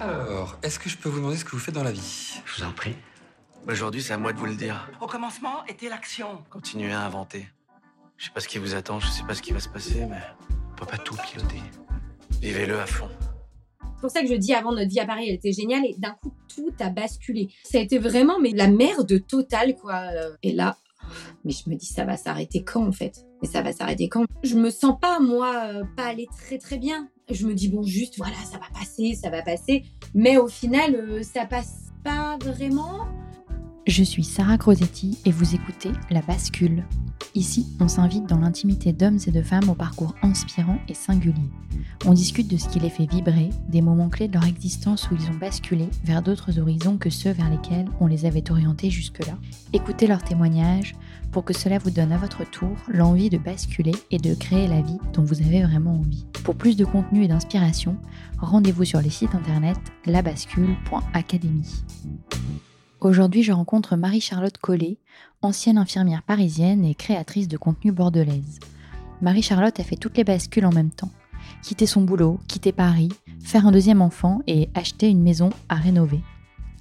Alors, est-ce que je peux vous demander ce que vous faites dans la vie? Je vous en prie. Aujourd'hui, c'est à moi de vous le dire. Au commencement était l'action. Continuez à inventer. Je sais pas ce qui vous attend, je sais pas ce qui va se passer, mais on peut pas tout piloter. Vivez-le à fond. C'est pour ça que je dis avant notre vie à Paris, elle était géniale et d'un coup tout a basculé. Ça a été vraiment mais la merde totale quoi. Et là, mais je me dis ça va s'arrêter quand en fait? Mais ça va s'arrêter quand? Je me sens pas moi euh, pas aller très très bien. Je me dis bon juste voilà ça va passer, ça va passer. Mais au final euh, ça passe pas vraiment. Je suis Sarah Crosetti et vous écoutez La Bascule. Ici, on s'invite dans l'intimité d'hommes et de femmes au parcours inspirant et singulier. On discute de ce qui les fait vibrer, des moments clés de leur existence où ils ont basculé vers d'autres horizons que ceux vers lesquels on les avait orientés jusque-là. Écoutez leurs témoignages pour que cela vous donne à votre tour l'envie de basculer et de créer la vie dont vous avez vraiment envie. Pour plus de contenu et d'inspiration, rendez-vous sur les sites internet labascule.académie. Aujourd'hui, je rencontre Marie-Charlotte Collet, ancienne infirmière parisienne et créatrice de contenu bordelaise. Marie-Charlotte a fait toutes les bascules en même temps. Quitter son boulot, quitter Paris, faire un deuxième enfant et acheter une maison à rénover.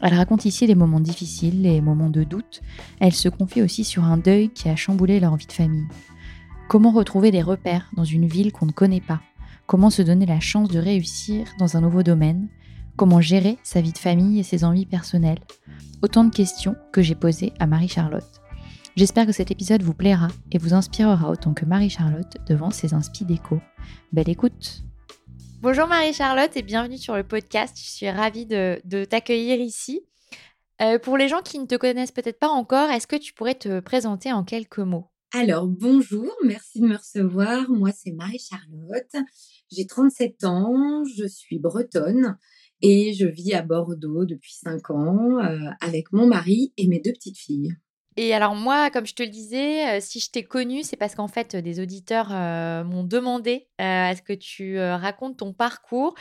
Elle raconte ici les moments difficiles, les moments de doute. Elle se confie aussi sur un deuil qui a chamboulé leur vie de famille. Comment retrouver des repères dans une ville qu'on ne connaît pas? Comment se donner la chance de réussir dans un nouveau domaine? Comment gérer sa vie de famille et ses envies personnelles? Autant de questions que j'ai posées à Marie-Charlotte. J'espère que cet épisode vous plaira et vous inspirera autant que Marie-Charlotte devant ses inspi d'écho. Belle écoute Bonjour Marie-Charlotte et bienvenue sur le podcast. Je suis ravie de, t'accueillir ici. Euh, pour les gens qui ne te connaissent peut-être pas encore, est-ce que tu pourrais te présenter en quelques mots? Alors, bonjour, merci de me recevoir. Moi, c'est Marie-Charlotte. J'ai 37 ans, je suis bretonne et je vis à Bordeaux depuis 5 ans euh, avec mon mari et mes deux petites filles. Et alors moi, comme je te le disais, euh, si je t'ai connue, c'est parce qu'en fait, des auditeurs euh, m'ont demandé à ce que tu racontes ton parcours.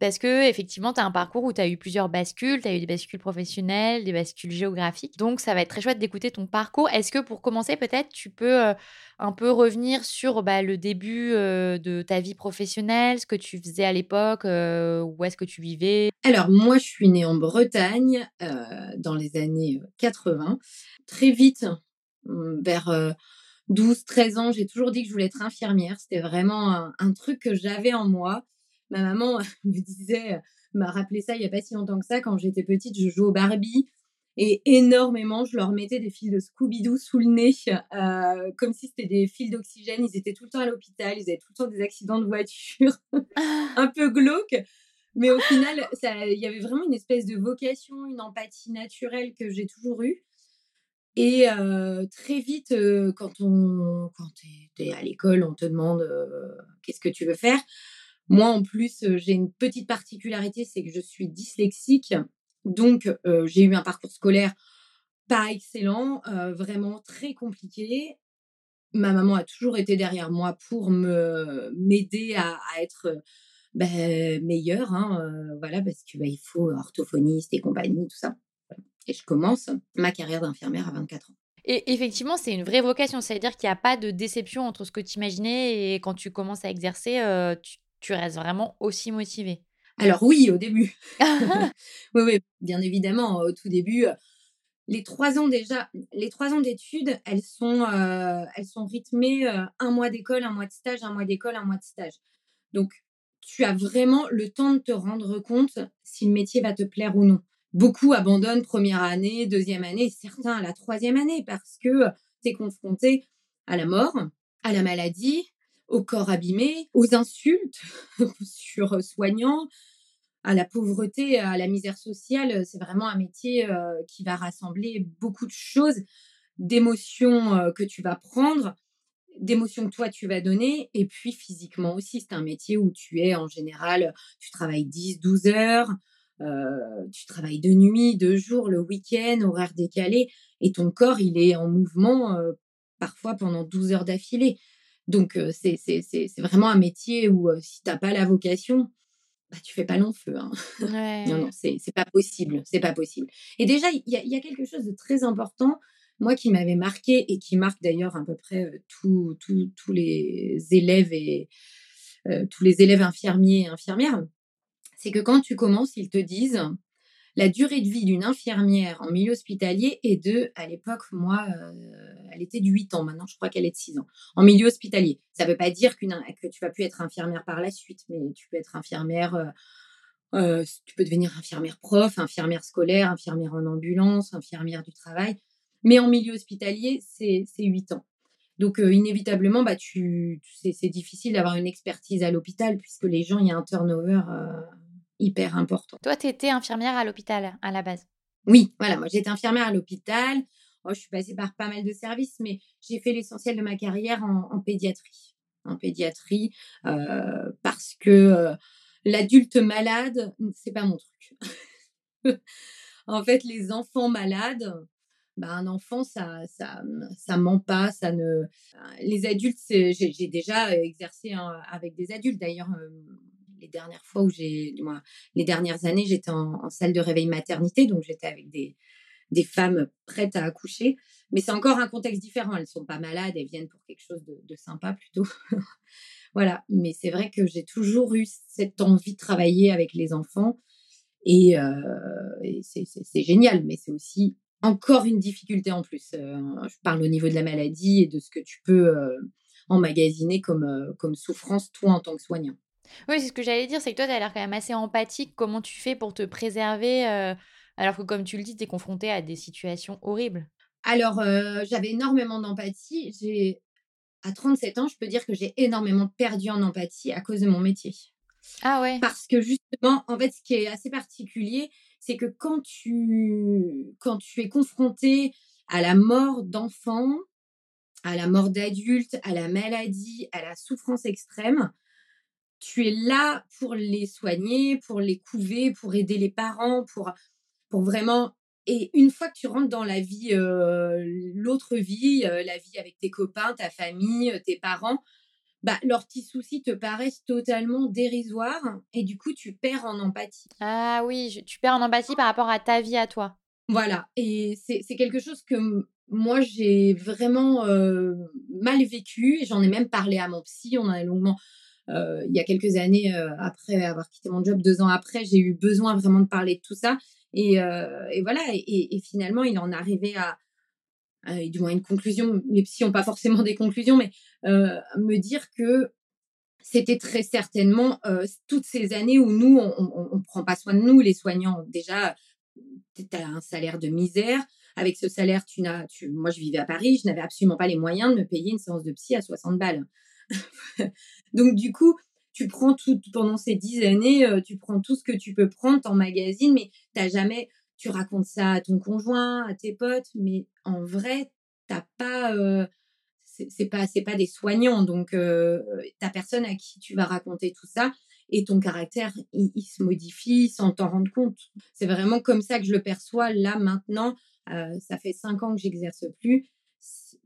Parce que effectivement, tu as un parcours où tu as eu plusieurs bascules, tu as eu des bascules professionnelles, des bascules géographiques. Donc ça va être très chouette d'écouter ton parcours. Est-ce que pour commencer, peut-être tu peux un peu revenir sur bah, le début de ta vie professionnelle, ce que tu faisais à l'époque, où est-ce que tu vivais? Alors moi, je suis née en Bretagne dans les années 80. Très vite, mmh, vers 12-13 ans, j'ai toujours dit que je voulais être infirmière. C'était vraiment un truc que j'avais en moi ma maman me disait, m'a rappelé ça il n'y a pas si longtemps que ça. Quand j'étais petite, je jouais au Barbie et énormément, je leur mettais des fils de Scooby-Doo sous le nez, euh, comme si c'était des fils d'oxygène. Ils étaient tout le temps à l'hôpital, ils avaient tout le temps des accidents de voiture, un peu glauques. Mais au final, il y avait vraiment une espèce de vocation, une empathie naturelle que j'ai toujours eue. Et euh, très vite, euh, quand, on, quand tu es, à l'école, on te demande qu'est-ce que tu veux faire? Moi, en plus, j'ai une petite particularité, c'est que je suis dyslexique. Donc, j'ai eu un parcours scolaire pas excellent, vraiment très compliqué. Ma maman a toujours été derrière moi pour me m'aider à, être ben, meilleure, hein, voilà, parce que bah, il faut orthophoniste et compagnie, tout ça. Et je commence ma carrière d'infirmière à 24 ans. Et effectivement, c'est une vraie vocation. C'est-à-dire qu'il n'y a pas de déception entre ce que tu imaginais et quand tu commences à exercer, restes vraiment aussi motivée. Alors oui, au début. oui, oui, bien évidemment, au tout début, les trois ans déjà, les trois ans d'études, elles sont, euh, elles sont rythmées euh, un mois d'école, un mois de stage, un mois d'école, un mois de stage. Donc, tu as vraiment le temps de te rendre compte si le métier va te plaire ou non. Beaucoup abandonnent première année, deuxième année, certains à la troisième année parce que tu es confronté à la mort, à la maladie, au corps abîmé, aux insultes sur soignants, à la pauvreté, à la misère sociale. C'est vraiment un métier euh, qui va rassembler beaucoup de choses, d'émotions euh, que tu vas prendre, d'émotions que toi tu vas donner, et puis physiquement aussi. C'est un métier où tu es en général, tu travailles 10, 12 heures, euh, tu travailles de nuit, de jour, le week-end, horaire décalé, et ton corps, il est en mouvement parfois pendant 12 heures d'affilée. Donc, c'est vraiment un métier où si tu n'as pas la vocation, bah, tu fais pas long feu. Hein. non, non, c'est, pas possible. C'est pas possible. Et déjà, il y a, y a, quelque chose de très important, moi, qui m'avait marqué et qui marque d'ailleurs à peu près tous les élèves et tous les élèves infirmiers et infirmières, c'est que quand tu commences, ils te disent la durée de vie d'une infirmière en milieu hospitalier est de, à l'époque, moi, euh, elle était de 8 ans, maintenant je crois qu'elle est de 6 ans, en milieu hospitalier. Ça ne veut pas dire que tu vas plus être infirmière par la suite, mais tu peux être infirmière, euh, euh, tu peux devenir infirmière prof, infirmière scolaire, infirmière en ambulance, infirmière du travail. Mais en milieu hospitalier, c'est 8 ans. Donc, inévitablement, bah, c'est difficile d'avoir une expertise à l'hôpital puisque les gens, il y a un turnover hyper important. Toi, tu étais infirmière à l'hôpital à la base Oui, voilà, moi j'étais infirmière à l'hôpital. Oh, je suis passée par pas mal de services, mais j'ai fait l'essentiel de ma carrière en, pédiatrie. En pédiatrie, euh, parce que euh, l'adulte malade, c'est pas mon truc. en fait, les enfants malades, bah, un enfant, ça, ça, ça ment pas, ça ne. Les adultes, j'ai déjà exercé avec des adultes. D'ailleurs, euh, les dernières fois où j'ai, les dernières années, j'étais en, salle de réveil maternité, donc j'étais avec des, des femmes prêtes à accoucher. Mais c'est encore un contexte différent. Elles sont pas malades, elles viennent pour quelque chose de, sympa plutôt. voilà. Mais c'est vrai que j'ai toujours eu cette envie de travailler avec les enfants. Et, euh, c'est génial, mais c'est aussi encore une difficulté en plus. Euh, je parle au niveau de la maladie et de ce que tu peux euh, emmagasiner comme, comme souffrance, toi, en tant que soignant. Oui, c'est ce que j'allais dire, c'est que toi, tu as l'air quand même assez empathique. Comment tu fais pour te préserver euh, alors que, comme tu le dis, tu es confronté à des situations horribles? Alors, euh, j'avais énormément d'empathie. J'ai à 37 ans, je peux dire que j'ai énormément perdu en empathie à cause de mon métier. Ah ouais. Parce que justement, en fait, ce qui est assez particulier, c'est que quand tu, quand tu es confronté à la mort d'enfants, à la mort d'adultes, à la maladie, à la souffrance extrême, tu es là pour les soigner, pour les couver, pour aider les parents, pour, pour vraiment. Et une fois que tu rentres dans la vie, l'autre vie, la vie avec tes copains, ta famille, tes parents, bah, leurs petits soucis te paraissent totalement dérisoires et du coup, tu perds en empathie. Ah oui, tu perds en empathie par rapport à ta vie à toi. Voilà, et c'est quelque chose que moi, j'ai vraiment mal vécu et j'en ai même parlé à mon psy, on a longuement euh, il y a quelques années, euh, après avoir quitté mon job, deux ans après, j'ai eu besoin vraiment de parler de tout ça. Et, euh, voilà, et, finalement, il en arrivait à, du moins une conclusion. Les psys n'ont pas forcément des conclusions, mais me dire que c'était très certainement toutes ces années où nous, on ne prend pas soin de nous, les soignants. Déjà, tu as un salaire de misère. Avec ce salaire, tu n'as, tu, moi, je vivais à Paris, je n'avais absolument pas les moyens de me payer une séance de psy à 60 balles. Donc, du coup, tu prends tout, pendant ces dix années, euh, tu prends tout ce que tu peux prendre, en magazine, mais t'as jamais, tu racontes ça à ton conjoint, à tes potes, mais en vrai, t'as pas, euh, c'est pas, des soignants, donc euh, t'as personne à qui tu vas raconter tout ça. et ton caractère, il, se modifie sans t'en rendre compte. C'est vraiment comme ça que je le perçois là maintenant. Euh, ça fait cinq ans que j'exerce plus.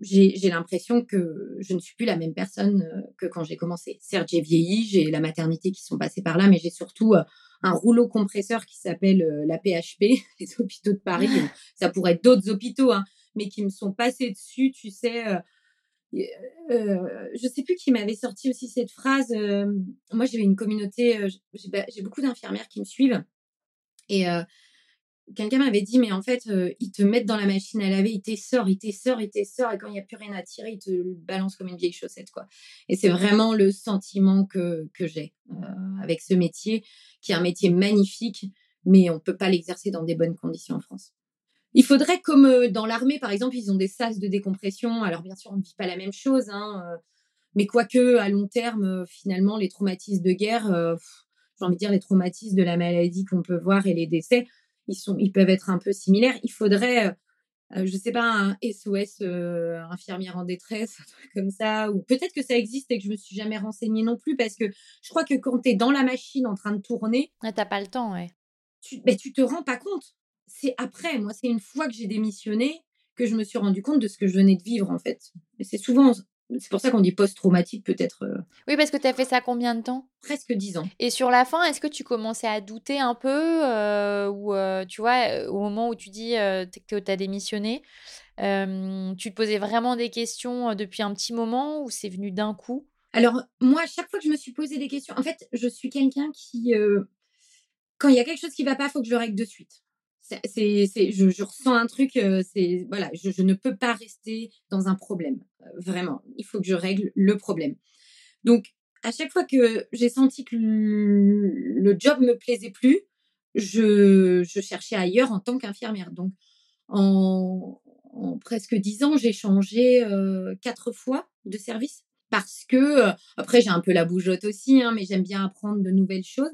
J'ai l'impression que je ne suis plus la même personne euh, que quand j'ai commencé. Certes, j'ai vieilli, j'ai la maternité qui sont passées par là, mais j'ai surtout euh, un rouleau compresseur qui s'appelle la PHP, les hôpitaux de Paris. ça pourrait être d'autres hôpitaux, hein, mais qui me sont passés dessus, tu sais euh, je sais plus qui m'avait sorti aussi cette phrase. moi, j'ai une communauté, j'ai beaucoup d'infirmières qui me suivent. Et quelqu'un m'avait dit, mais en fait, ils te mettent dans la machine à laver, ils t'essorent, ils t'essorent, ils t'essorent, et quand il n'y a plus rien à tirer, ils te balancent comme une vieille chaussette. quoi. Et c'est vraiment le sentiment que, que j'ai avec ce métier, qui est un métier magnifique, mais on ne peut pas l'exercer dans des bonnes conditions en France. Il faudrait, comme dans l'armée, par exemple, ils ont des sas de décompression. Alors, bien sûr, on ne vit pas la même chose, hein, mais quoique, à long terme, finalement, les traumatismes de guerre, j'ai envie de dire les traumatismes de la maladie qu'on peut voir et les décès, ils, sont, ils peuvent être un peu similaires. Il faudrait, je ne sais pas, un SOS infirmière en détresse, un truc comme ça, ou peut-être que ça existe et que je me suis jamais renseignée non plus, parce que je crois que quand tu es dans la machine en train de tourner... Ah, t'as pas le temps, ouais. Tu, ben, tu te rends pas compte c'est après, moi, c'est une fois que j'ai démissionné que je me suis rendu compte de ce que je venais de vivre, en fait. Et c'est souvent, c'est pour ça qu'on dit post-traumatique, peut-être. Euh oui, parce que tu as fait ça combien de temps? Presque dix ans. Et sur la fin, est-ce que tu commençais à douter un peu euh, Ou, euh, tu vois, au moment où tu dis que tu as démissionné, tu te posais vraiment des questions depuis un petit moment ou c'est venu d'un coup? Alors, moi, à chaque fois que je me suis posé des questions, en fait, je suis quelqu'un qui, quand il y a quelque chose qui ne va pas, il faut que je le règle de suite c'est, je, ressens un truc, euh, c'est voilà, je, ne peux pas rester dans un problème. Euh, vraiment, il faut que je règle le problème. Donc, à chaque fois que j'ai senti que le, job me plaisait plus, je, cherchais ailleurs en tant qu'infirmière. Donc, en, presque dix ans, j'ai changé euh, quatre fois de service parce que après j'ai un peu la bougeotte aussi, hein, mais j'aime bien apprendre de nouvelles choses.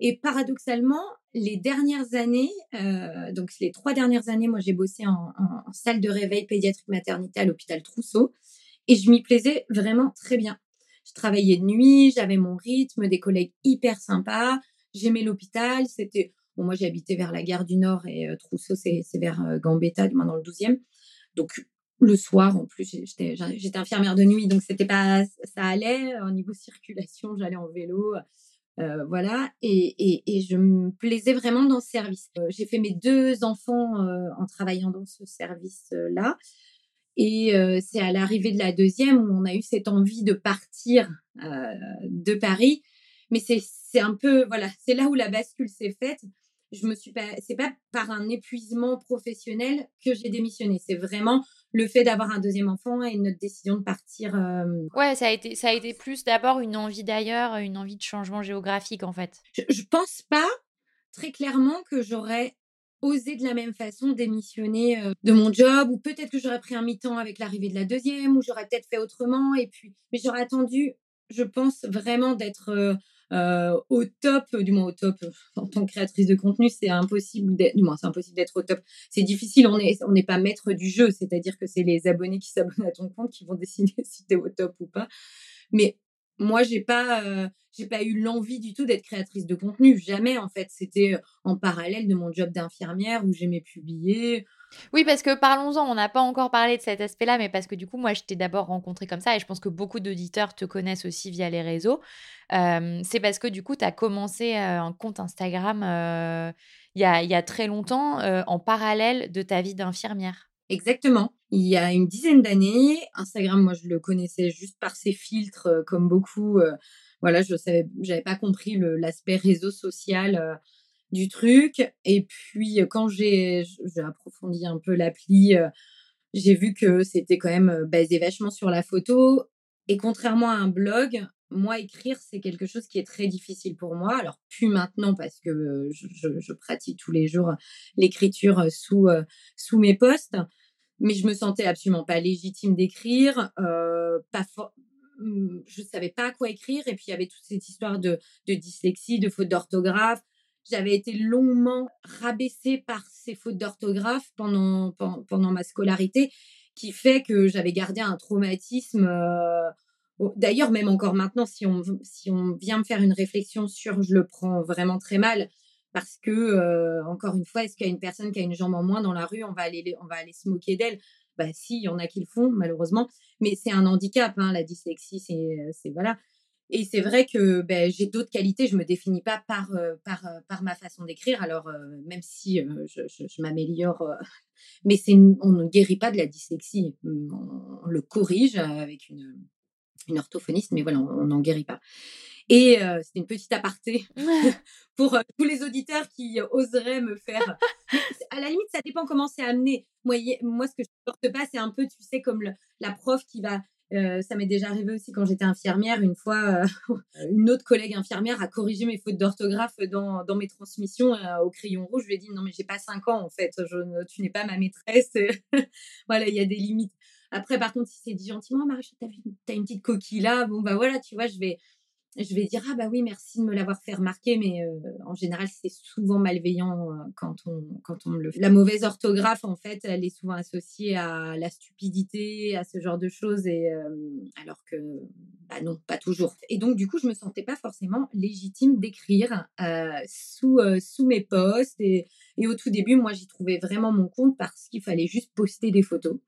Et paradoxalement, les dernières années, euh, donc les trois dernières années, moi j'ai bossé en, salle de réveil pédiatrique maternité à l'hôpital Trousseau et je m'y plaisais vraiment très bien. Je travaillais de nuit, j'avais mon rythme, des collègues hyper sympas, j'aimais l'hôpital, c'était moi j'habitais vers la gare du Nord et euh, Trousseau c'est vers euh, Gambetta, du moins dans le 12e. Donc le soir en plus j'étais infirmière de nuit donc c'était pas ça allait au niveau circulation, j'allais en vélo euh, voilà, et, je me plaisais vraiment dans ce service. Euh, j'ai fait mes deux enfants euh, en travaillant dans ce service-là. Et c'est à l'arrivée de la deuxième où on a eu cette envie de partir de Paris. Mais c'est un peu, voilà, c'est là où la bascule s'est faite je me suis pas, c'est pas par un épuisement professionnel que j'ai démissionné. C'est vraiment le fait d'avoir un deuxième enfant et notre décision de partir. Euh, ouais, ça a été, ça a été plus d'abord une envie d'ailleurs, une envie de changement géographique en fait. Je, je pense pas très clairement que j'aurais osé de la même façon démissionner euh, de mon job ou peut-être que j'aurais pris un mi-temps avec l'arrivée de la deuxième ou j'aurais peut-être fait autrement et puis mais j'aurais attendu je pense vraiment d'être euh, euh, au top, du moins au top, euh, en tant que créatrice de contenu, c'est impossible d'être, c'est impossible d'être au top. C'est difficile, on n'est pas maître du jeu, c'est-à-dire que c'est les abonnés qui s'abonnent à ton compte qui vont décider si tu es au top ou pas. Mais moi, j'ai pas, euh, pas eu l'envie du tout d'être créatrice de contenu, jamais en fait. C'était en parallèle de mon job d'infirmière où j'aimais publier. Oui, parce que parlons-en, on n'a pas encore parlé de cet aspect-là, mais parce que du coup, moi, je t'ai d'abord rencontré comme ça, et je pense que beaucoup d'auditeurs te connaissent aussi via les réseaux. c'est parce que du coup, tu as commencé un compte Instagram il y, a, y, a, très longtemps, en parallèle de ta vie d'infirmière. Exactement. Il y a une dizaine d'années, Instagram, moi, je le connaissais juste par ses filtres, comme beaucoup. voilà, je savais, j'avais pas compris l'aspect réseau social du truc. Et puis, quand j'ai approfondi un peu l'appli, j'ai vu que c'était quand même basé vachement sur la photo. Et contrairement à un blog, moi, écrire, c'est quelque chose qui est très difficile pour moi. Alors, plus maintenant parce que je, pratique tous les jours l'écriture sous, sous mes posts, mais je me sentais absolument pas légitime d'écrire, euh, pas mmh, je savais pas à quoi écrire, et puis il y avait toute cette histoire de, de dyslexie, de faute d'orthographe, j'avais été longuement rabaissée par ces fautes d'orthographe pendant, pendant, ma scolarité, qui fait que j'avais gardé un traumatisme euh, D'ailleurs, même encore maintenant, si on, si on vient me faire une réflexion sur, je le prends vraiment très mal parce que, encore une fois, est-ce qu'il y a une personne qui a une jambe en moins dans la rue, on va aller, on va aller se moquer d'elle? Bah si, il y en a qui le font, malheureusement. Mais c'est un handicap, hein, la dyslexie, c'est voilà. Et c'est vrai que ben, j'ai d'autres qualités, je me définis pas par, par, par ma façon d'écrire, alors même si je, je, m'améliore, mais on ne guérit pas de la dyslexie, on, le corrige avec une, une orthophoniste, mais voilà, on n'en guérit pas. Et c'est une petite aparté pour tous les auditeurs qui oseraient me faire. à la limite, ça dépend comment c'est amené. Moi, moi, ce que je ne porte pas, c'est un peu, tu sais, comme la prof qui va ça m'est déjà arrivé aussi quand j'étais infirmière. Une fois, une autre collègue infirmière a corrigé mes fautes d'orthographe dans, dans, mes transmissions au crayon rouge. Je lui ai dit non, mais j'ai pas 5 ans en fait. Je, tu n'es pas ma maîtresse. voilà, il y a des limites. Après, par contre, si c'est dit gentiment, Marie, tu as, une petite coquille là, bon, bah voilà, tu vois, je vais, je vais dire ah bah oui merci de me l'avoir fait remarquer mais en général c'est souvent malveillant quand on quand on le fait. La mauvaise orthographe en fait elle est souvent associée à la stupidité à ce genre de choses et alors que bah non pas toujours. Et donc du coup je me sentais pas forcément légitime d'écrire sous sous mes posts et, et au tout début moi j'y trouvais vraiment mon compte parce qu'il fallait juste poster des photos.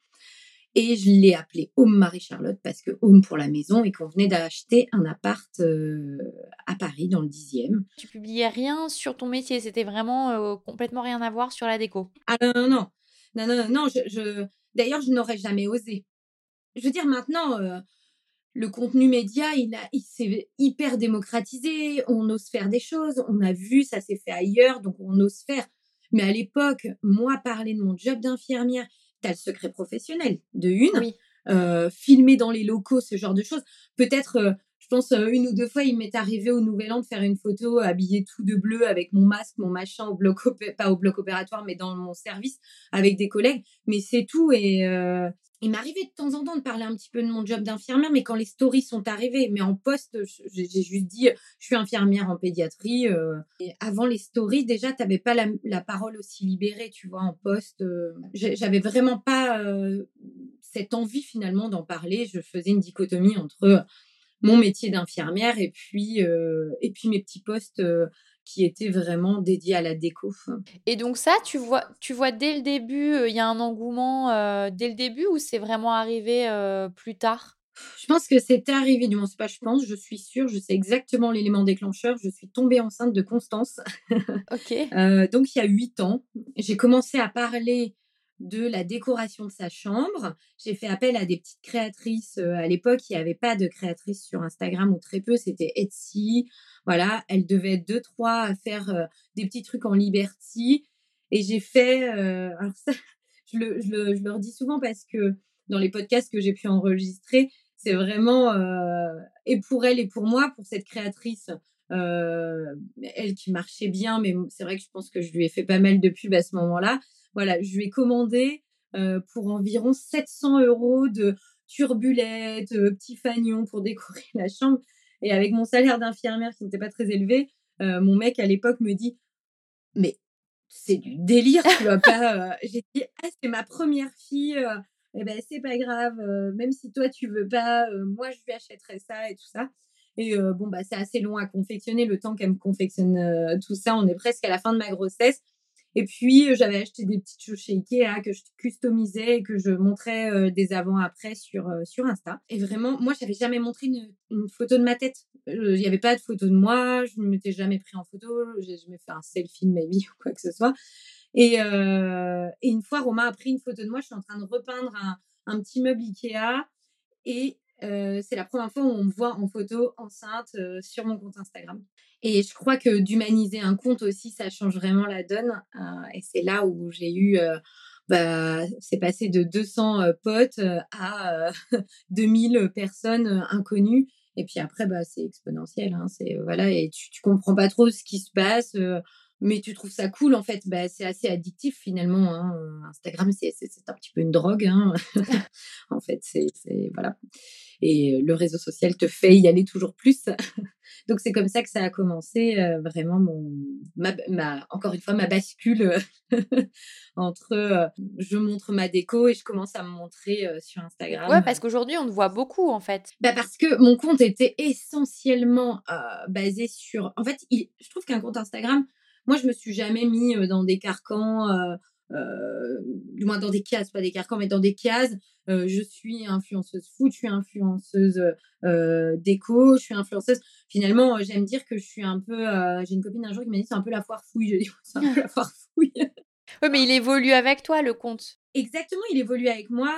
Et je l'ai appelé Home Marie-Charlotte parce que Home pour la maison et qu'on venait d'acheter un appart euh, à Paris dans le 10e. Tu publiais rien sur ton métier, c'était vraiment euh, complètement rien à voir sur la déco. Ah non, non, non. Non, non, non, je, D'ailleurs, je n'aurais jamais osé. Je veux dire, maintenant, euh, le contenu média, il, a, il s'est hyper démocratisé. On ose faire des choses. On a vu, ça s'est fait ailleurs, donc on ose faire. Mais à l'époque, moi, parler de mon job d'infirmière, le secret professionnel de une, euh, filmer dans les locaux, ce genre de choses. Peut-être, euh, je pense, euh, une ou deux fois, il m'est arrivé au Nouvel An de faire une photo habillée tout de bleu avec mon masque, mon machin, au bloc pas au bloc opératoire, mais dans mon service avec des collègues. Mais c'est tout. Et, il m'arrivait de temps en temps de parler un petit peu de mon job d'infirmière, mais quand les stories sont arrivées, mais en poste, j'ai juste dit, je suis infirmière en pédiatrie. Euh, avant les stories, déjà, tu n'avais pas la, parole aussi libérée, tu vois, en poste. Euh, j'avais vraiment pas euh, cette envie finalement d'en parler. Je faisais une dichotomie entre mon métier d'infirmière et puis et puis mes petits postes qui était vraiment dédié à la déco. Et donc ça, tu vois, tu vois dès le début, euh, il y a un engouement euh, dès le début ou c'est vraiment arrivé euh, plus tard? Je pense que c'était arrivé, du moins c'est pas je pense, je suis sûre, je sais exactement l'élément déclencheur. Je suis tombée enceinte de Constance. ok. donc il y a huit ans, j'ai commencé à parler de la décoration de sa chambre. J'ai fait appel à des petites créatrices. à l'époque, il n'y avait pas de créatrices sur Instagram ou très peu, c'était Etsy. Voilà, elle devait être deux, trois à faire euh, des petits trucs en liberty. Et j'ai fait, euh, alors ça, je le, je, le, je dis souvent parce que dans les podcasts que j'ai pu enregistrer, c'est vraiment, euh, et pour elle et pour moi, pour cette créatrice, elle qui marchait bien, mais c'est vrai que je pense que je lui ai fait pas mal de pubs à ce moment-là. Voilà, je lui ai commandé pour environ 700 euros de turbulettes, petits fagnons pour décorer la chambre. Et avec mon salaire d'infirmière qui n'était pas très élevé, mon mec à l'époque me dit Mais c'est du délire, tu vois pas. J'ai dit Ah, c'est ma première fille. Eh ben, c'est pas grave, même si toi tu veux pas, moi je lui achèterai ça et tout ça. Et bon, bah, c'est assez long à confectionner. Le temps qu'elle me confectionne tout ça, on est presque à la fin de ma grossesse. Et puis, euh, j'avais acheté des petites choses chez Ikea que je customisais et que je montrais euh, des avant-après sur, euh, sur Insta. Et vraiment, moi, j'avais jamais montré une, photo de ma tête. Il n'y avait pas de photo de moi, je ne m'étais jamais pris en photo, j'ai jamais fait un selfie de ma vie ou quoi que ce soit. Et, une fois, Romain a pris une photo de moi, je suis en train de repeindre un petit meuble Ikea et c'est la première fois où on me voit en photo enceinte sur mon compte Instagram. Et je crois que d'humaniser un compte aussi, ça change vraiment la donne. et c'est là où j'ai eu, bah, c'est passé de 200 potes à 2000 personnes inconnues. Et puis après, bah, c'est exponentiel. Hein, c'est voilà, et tu, tu comprends pas trop ce qui se passe mais tu trouves ça cool en fait? Bah, c'est assez addictif finalement hein. Instagram c'est un petit peu une drogue hein. en fait c'est voilà et le réseau social te fait y aller toujours plus Donc c'est comme ça que ça a commencé vraiment mon, ma, encore une fois, ma bascule entre je montre ma déco et je commence à me montrer sur Instagram. Ouais, parce qu'aujourd'hui on te voit beaucoup en fait. Bah parce que mon compte était essentiellement basé sur. En fait, je trouve qu'un compte Instagram, moi je me suis jamais mis dans des carcans du moins dans des cases, pas des carcans, mais dans des cases. Je suis influenceuse foot, je suis influenceuse déco, je suis influenceuse. Finalement, j'aime dire que je suis un peu. J'ai une copine un jour qui m'a dit c'est un peu la foire fouille. Je dis c'est un peu la foire fouille. oui, mais il évolue avec toi le compte. Exactement, il évolue avec moi.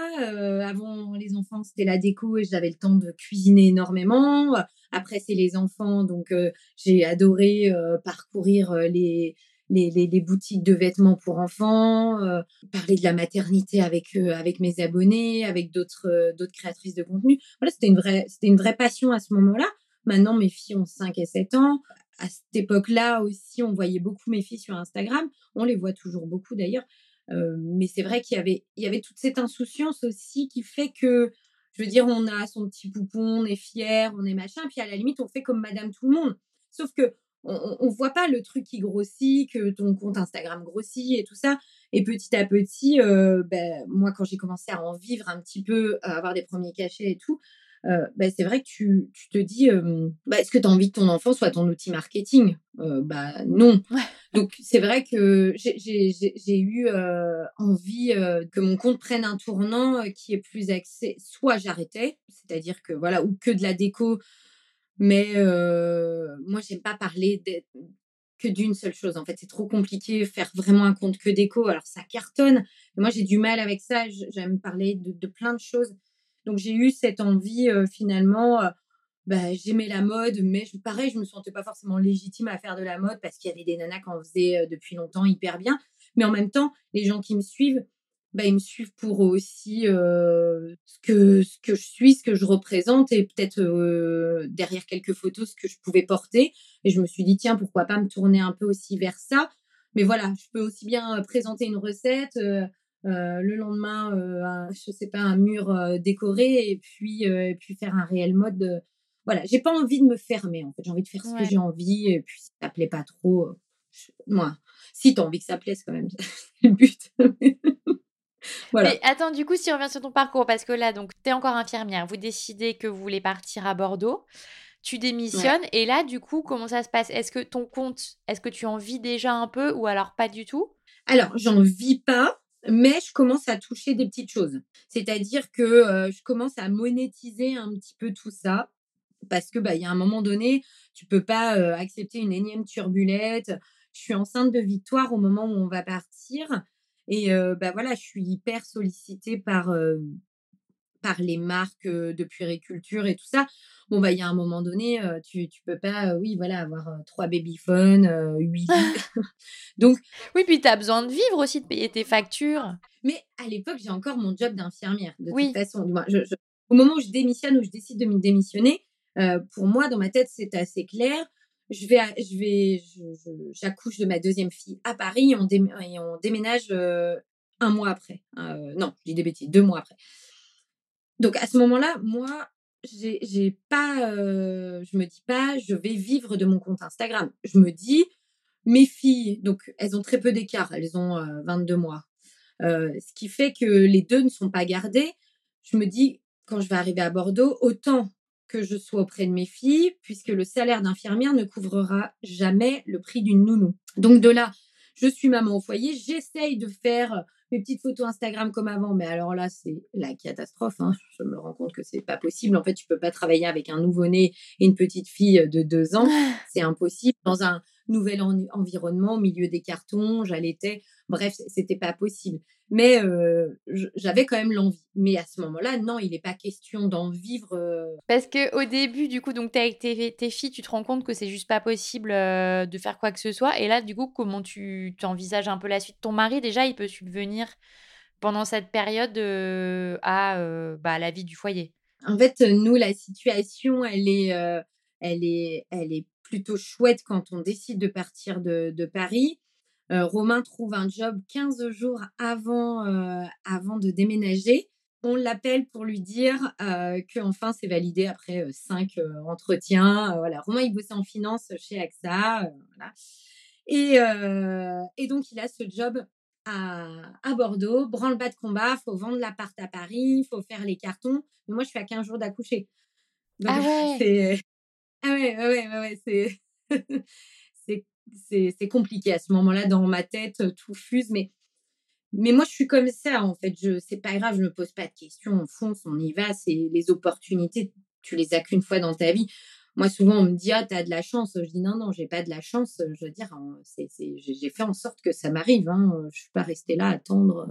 avant les enfants, c'était la déco et j'avais le temps de cuisiner énormément. Après, c'est les enfants, donc j'ai adoré parcourir les, les, boutiques de vêtements pour enfants, euh, parler de la maternité avec euh, avec mes abonnés, avec d'autres euh, d'autres créatrices de contenu. Voilà, c'était une c'était une vraie passion à ce moment-là. Maintenant, mes filles ont 5 et 7 ans. À cette époque-là aussi, on voyait beaucoup mes filles sur Instagram. On les voit toujours beaucoup d'ailleurs. Mais c'est vrai qu'il y avait il y avait toute cette insouciance aussi qui fait que je veux dire, on a son petit poupon, on est fier, on est machin, puis à la limite, on fait comme Madame tout le monde. Sauf que on, voit pas le truc qui grossit, que ton compte Instagram grossit et tout ça. Et petit à petit, euh, ben, moi, quand j'ai commencé à en vivre un petit peu, à avoir des premiers cachets et tout, euh, ben, c'est vrai que tu, te dis, ben, est-ce que tu as envie que ton enfant soit ton outil marketing? Bah non. Donc c'est vrai que j'ai eu envie que mon compte prenne un tournant qui est plus axé. Soit j'arrêtais, c'est-à-dire que voilà, ou que de la déco mais euh, moi, j'aime pas parler que d'une seule chose. En fait, c'est trop compliqué faire vraiment un compte que déco. Alors, ça cartonne. moi, j'ai du mal avec ça. J'aime parler de, plein de choses. Donc, j'ai eu cette envie, finalement. bah, j'aimais la mode, mais pareil, je me sentais pas forcément légitime à faire de la mode parce qu'il y avait des nanas qui en faisaient depuis longtemps hyper bien. Mais en même temps, les gens qui me suivent, bah, ils me suivent pour aussi ce, que, ce que je suis, ce que je représente et peut-être derrière quelques photos ce que je pouvais porter. Et je me suis dit, tiens, pourquoi pas me tourner un peu aussi vers ça. Mais voilà, je peux aussi bien présenter une recette. Le lendemain, un, je sais pas, un mur décoré et puis, et puis faire un réel mode. Voilà, j'ai pas envie de me fermer en fait. J'ai envie de faire ce que j'ai envie et puis si ça plaît pas trop, moi, si tu as envie que ça plaise quand même, c'est le but. Mais attends, du coup, si on revient sur ton parcours, parce que là, donc, tu es encore infirmière, vous décidez que vous voulez partir à Bordeaux, tu démissionnes, et là, du coup, comment ça se passe? Est-ce que ton compte, est-ce que tu en vis déjà un peu ou alors pas du tout? Alors, j'en vis pas, mais je commence à toucher des petites choses. C'est-à-dire que je commence à monétiser un petit peu tout ça, parce que bah, y a un moment donné, tu peux pas accepter une énième turbulette. Je suis enceinte de Victoire au moment où on va partir. Et bah voilà, je suis hyper sollicitée par, par les marques de puériculture et tout ça. Bon, bah, il y a un moment donné, tu, tu peux pas, oui, voilà, avoir trois babyphones, huit. Donc. Oui, puis tu as besoin de vivre aussi, de payer tes factures. Mais à l'époque, j'ai encore mon job d'infirmière, de toute façon. Au moment où je démissionne, où je décide de me démissionner, pour moi, dans ma tête, c'est assez clair je vais, je vais, j'accouche de ma deuxième fille à Paris et on, déménage un mois après. non, je dis des bêtises, deux mois après. Donc à ce moment-là, moi, j'ai pas, je me dis pas, je vais vivre de mon compte Instagram. Je me dis, mes filles, donc elles ont très peu d'écart, elles ont 22 mois. ce qui fait que les deux ne sont pas gardées. Je me dis, quand je vais arriver à Bordeaux, autant que je sois auprès de mes filles, puisque le salaire d'infirmière ne couvrira jamais le prix d'une nounou. Donc de là, je suis maman au foyer, j'essaye de faire mes petites photos Instagram comme avant, mais alors là, c'est la catastrophe. Hein. Je me rends compte que c'est pas possible. En fait, tu peux pas travailler avec un nouveau-né et une petite fille de deux ans. C'est impossible. Dans un nouvel environnement, au milieu des cartons, j'allaitais. Bref, c'était pas possible. Mais j'avais quand même l'envie. Mais à ce moment-là, non, il n'est pas question d'en vivre. Parce que au début, du coup, donc es avec tes, filles, tu te rends compte que c'est juste pas possible de faire quoi que ce soit. Et là, du coup, comment tu t'envisages un peu la suite? Ton mari, déjà, il peut subvenir pendant cette période à bah, la vie du foyer? En fait, nous, la situation, elle est, elle est, elle est plutôt chouette quand on décide de partir de, de Paris Romain trouve un job 15 jours avant, avant de déménager. on l'appelle pour lui dire que enfin c'est validé après cinq entretiens. voilà, Romain il bossait en finance chez AXA, voilà. Et, et, donc il a ce job à, à Bordeaux, branle-bas de combat, faut vendre l'appart à Paris, faut faire les cartons. Mais moi je suis à 15 jours d'accoucher. Ah ouais. Ah ouais ouais ouais, ouais c'est c'est compliqué à ce moment-là dans ma tête, tout fuse, mais mais moi, je suis comme ça, en fait. Je, c'est pas grave, je me pose pas de questions. On fonce, on y va. C'est les opportunités, tu les as qu'une fois dans ta vie. Moi, souvent, on me dit, ah, t'as de la chance. Je dis, non, non, j'ai pas de la chance. Je veux dire, c'est, j'ai fait en sorte que ça m'arrive. Hein. Je suis pas restée là à attendre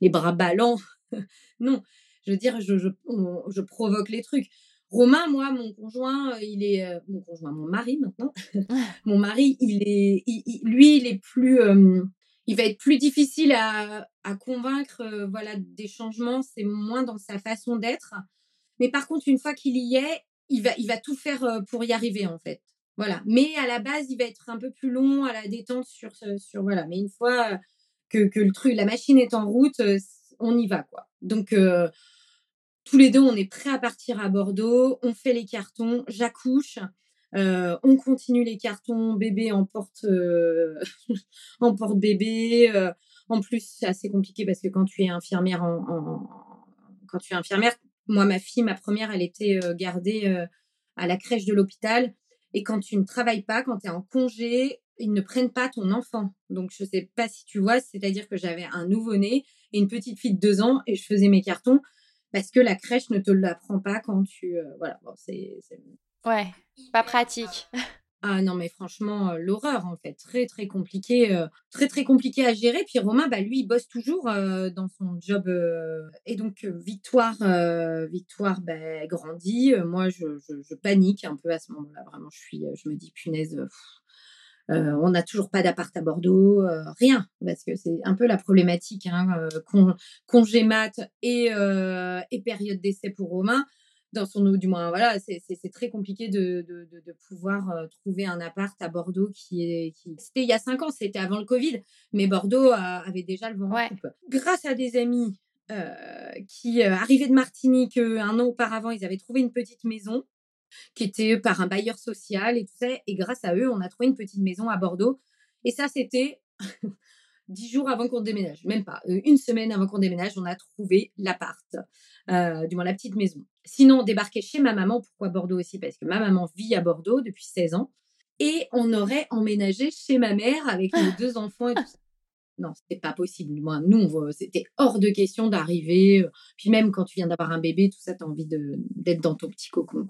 les bras ballants. non, je veux dire, je, je, je, provoque les trucs. Romain, moi, mon conjoint, il est euh, mon conjoint, mon mari maintenant. mon mari, il est, lui, il est plus, euh, il va être plus difficile à, convaincre euh, voilà, des changements, c'est moins dans sa façon d'être. Mais par contre, une fois qu'il y est, il va, il va tout faire euh, pour y arriver, en fait. Voilà. Mais à la base, il va être un peu plus long à la détente sur, sur voilà. Mais une fois que, que le truc, la machine est en route, euh, on y va, quoi. Donc, tous les deux, on est prêts à partir à Bordeaux, on fait les cartons, j'accouche. Euh, on continue les cartons bébé en porte, euh, bébé. Euh, en plus, c'est assez compliqué parce que quand tu es infirmière, en, quand tu es infirmière, moi, ma fille, ma première, elle était gardée à la crèche de l'hôpital. Et quand tu ne travailles pas, quand tu es en congé, ils ne prennent pas ton enfant. Donc, je sais pas si tu vois, c'est-à-dire que j'avais un nouveau-né et une petite fille de deux ans et je faisais mes cartons parce que la crèche ne te l'apprend pas quand tu. voilà, bon, c'est Ouais, pas pratique. Ah non, mais franchement, l'horreur, en fait. Très, très compliqué. très, très compliqué à gérer. Puis Romain, bah, lui, il bosse toujours dans son job. et donc, Victoire, Victoire bah, grandit. moi, je, je, panique un peu à ce moment-là. Vraiment, je, suis, je me dis, punaise, on n'a toujours pas d'appart à Bordeaux. rien. Parce que c'est un peu la problématique. Hein, congé mat et, et période d'essai pour Romain dans son du moins voilà c'est très compliqué de, de, de, pouvoir euh, trouver un appart à Bordeaux qui est qui c'était il y a cinq ans c'était avant le Covid mais Bordeaux avait déjà le vent grâce à des amis euh, qui euh, arrivaient de Martinique un an auparavant ils avaient trouvé une petite maison qui était par un bailleur social et tout et grâce à eux on a trouvé une petite maison à Bordeaux et ça c'était dix jours avant qu'on déménage, même pas, une semaine avant qu'on déménage, on a trouvé l'appart, du moins la petite maison. Sinon, on chez ma maman. Pourquoi Bordeaux aussi? Parce que ma maman vit à Bordeaux depuis 16 ans. Et on aurait emménagé chez ma mère avec nos deux enfants et tout ça. Non, c'était pas possible. Nous, c'était hors de question d'arriver. Euh, puis même quand tu viens d'avoir un bébé, tout ça, tu as envie d'être dans ton petit cocon.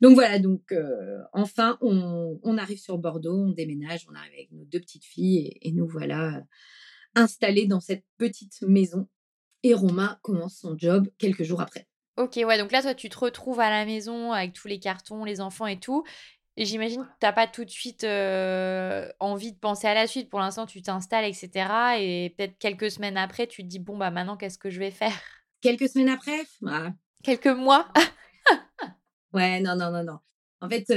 Donc voilà, donc euh, enfin, on, arrive sur Bordeaux, on déménage, on arrive avec nos deux petites filles et, et nous voilà euh, installés dans cette petite maison. Et Romain commence son job quelques jours après. Ok, ouais, donc là, toi, tu te retrouves à la maison avec tous les cartons, les enfants et tout. Et j'imagine que tu n'as pas tout de suite envie de penser à la suite. Pour l'instant, tu t'installes, etc. Et peut-être quelques semaines après, tu te dis, bon, bah maintenant, qu'est-ce que je vais faire? Quelques semaines après? Bah. Quelques mois? Ouais, non, non, non, non. En fait,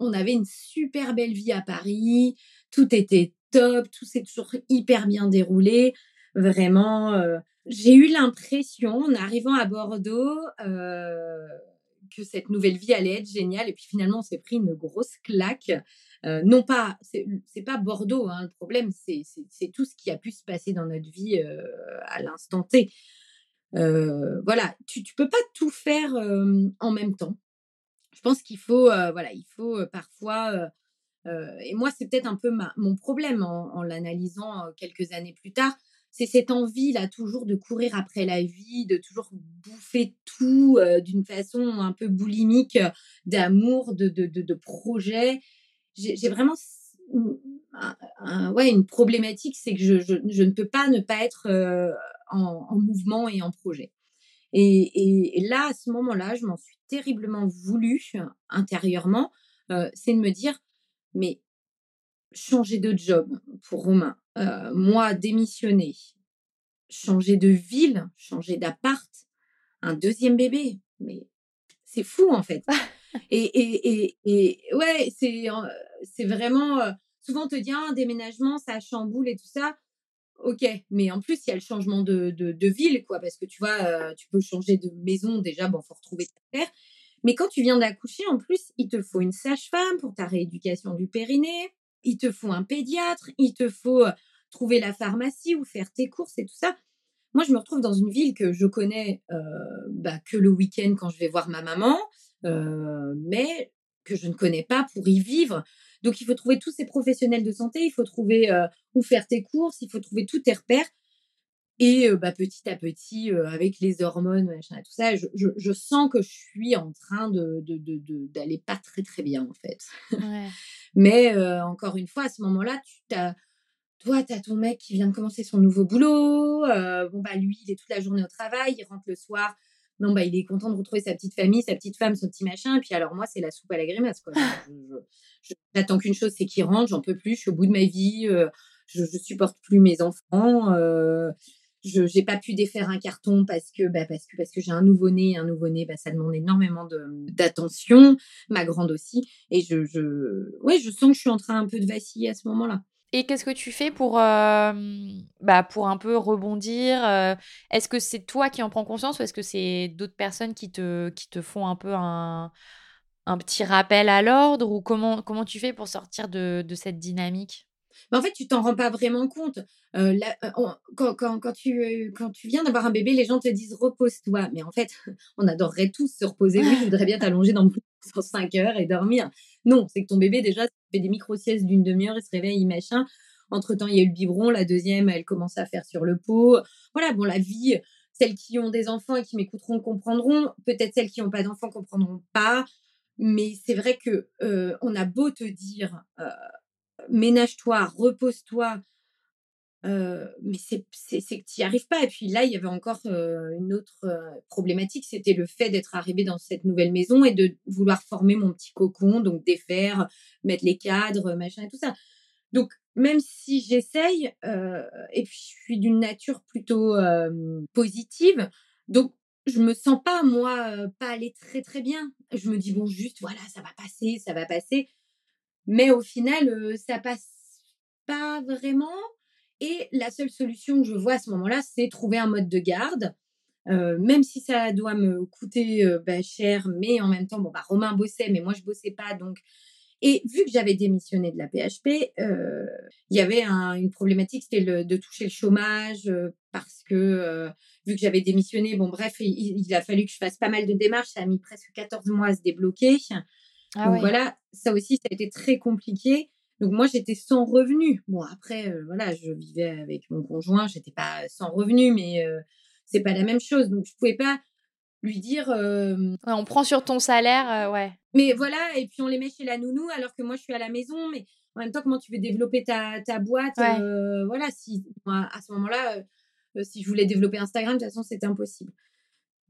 on avait une super belle vie à Paris. Tout était top. Tout s'est toujours hyper bien déroulé. Vraiment, j'ai eu l'impression, en arrivant à Bordeaux, que cette nouvelle vie allait être géniale. Et puis finalement, on s'est pris une grosse claque. Euh, non pas, c'est pas Bordeaux, hein, le problème, c'est tout ce qui a pu se passer dans notre vie euh, à l'instant T. voilà, tu, tu peux pas tout faire en même temps. Je pense qu'il faut, voilà, il faut parfois. et moi, c'est peut-être un peu mon problème en l'analysant quelques années plus tard c'est cette envie là toujours de courir après la vie, de toujours bouffer tout d'une façon un peu boulimique d'amour, de, de, de, projet. J'ai vraiment ouais, une problématique, c'est que je, je, ne peux pas ne pas être en, mouvement et en projet. Et, et, là, à ce moment-là, je m'en suis terriblement voulu intérieurement, c'est de me dire, mais changer de job pour Romain, euh, moi démissionner, changer de ville, changer d'appart, un deuxième bébé, mais c'est fou en fait. et, et, et, et, ouais, c'est, c'est vraiment. Euh, souvent on te dit ah, un déménagement, ça chamboule et tout ça. ok, mais en plus, il y a le changement de, de, ville, quoi, parce que tu vois, tu peux changer de maison, déjà, bon, faut retrouver ta terre. Mais quand tu viens d'accoucher, en plus, il te faut une sage-femme pour ta rééducation du périnée, il te faut un pédiatre, il te faut trouver la pharmacie ou faire tes courses et tout ça. Moi, je me retrouve dans une ville que je connais bah, que le week-end quand je vais voir ma maman, mais que je ne connais pas pour y vivre. Donc, il faut trouver tous ces professionnels de santé, il faut trouver où faire tes courses, il faut trouver tous tes repères. Et bah, petit à petit, avec les hormones, machin, tout ça, je, sens que je suis en train de, d'aller pas très très bien en fait. Mais encore une fois, à ce moment-là, tu as, toi, tu as ton mec qui vient de commencer son nouveau boulot. bon, bah lui, il est toute la journée au travail, il rentre le soir. Non, bah, il est content de retrouver sa petite famille, sa petite femme, son petit machin. Et puis alors, moi, c'est la soupe à la grimace. Quoi. J'attends qu'une chose, c'est qu'il rentre, j'en peux plus, je suis au bout de ma vie, je, ne supporte plus mes enfants je n'ai pas pu défaire un carton parce que bah, parce que parce que j'ai un nouveau-né un nouveau-né bah, ça demande énormément d'attention ma grande aussi. Et je je ouais je sens que je suis en train un peu de vaciller à ce moment-là. Et qu'est-ce que tu fais pour, euh, bah, pour un peu rebondir euh, Est-ce que c'est toi qui en prends conscience ou est-ce que c'est d'autres personnes qui te, qui te font un peu un, un petit rappel à l'ordre Ou comment, comment tu fais pour sortir de, de cette dynamique? En fait, tu t'en rends pas vraiment compte. Euh, quand, quand, quand, tu, quand tu viens d'avoir un bébé, les gens te disent repose-toi. Mais en fait, on adorerait tous se reposer. Oui, je voudrais bien t'allonger dans sur 5 heures et dormir. Non, c'est que ton bébé, déjà, fait des micro-siestes d'une demi-heure, il se réveille, machin. Entre-temps, il y a eu le biberon. La deuxième, elle commence à faire sur le pot. Voilà, bon, la vie, celles qui ont des enfants et qui m'écouteront comprendront. Peut-être celles qui n'ont pas d'enfants comprendront pas. Mais c'est vrai que euh, on a beau te dire, euh, ménage-toi, repose-toi. mais c'est que tu n'y arrives pas. Et puis là, il y avait encore une autre problématique, c'était le fait d'être arrivé dans cette nouvelle maison et de vouloir former mon petit cocon, donc défaire, mettre les cadres, machin et tout ça. Donc, même si j'essaye, et puis je suis d'une nature plutôt positive, donc je me sens pas, moi, pas aller très très bien. Je me dis, bon, juste, voilà, ça va passer, ça va passer. Mais au final, ça passe pas vraiment. Et la seule solution que je vois à ce moment-là, c'est trouver un mode de garde. même si ça doit me coûter bah, cher, mais en même temps, bon, bah, Romain bossait, mais moi je bossais pas, donc. Et vu que j'avais démissionné de la PHP, il y avait une problématique, c'était de toucher le chômage, parce que vu que j'avais démissionné, bon bref, il, il, a fallu que je fasse pas mal de démarches, ça a mis presque 14 mois à se débloquer. Ah Donc voilà, ça aussi, ça a été très compliqué. Donc moi, j'étais sans revenu. Bon, après, euh, voilà, je vivais avec mon conjoint, j'étais pas sans revenu, mais euh, c'est pas la même chose. Donc je pouvais pas lui dire. on prend sur ton salaire, ouais. Mais voilà, et puis on les met chez la nounou alors que moi je suis à la maison. Mais en même temps, comment tu veux développer ta, ta boîte Voilà, si à ce moment-là, si je voulais développer Instagram, de toute façon, c'était impossible.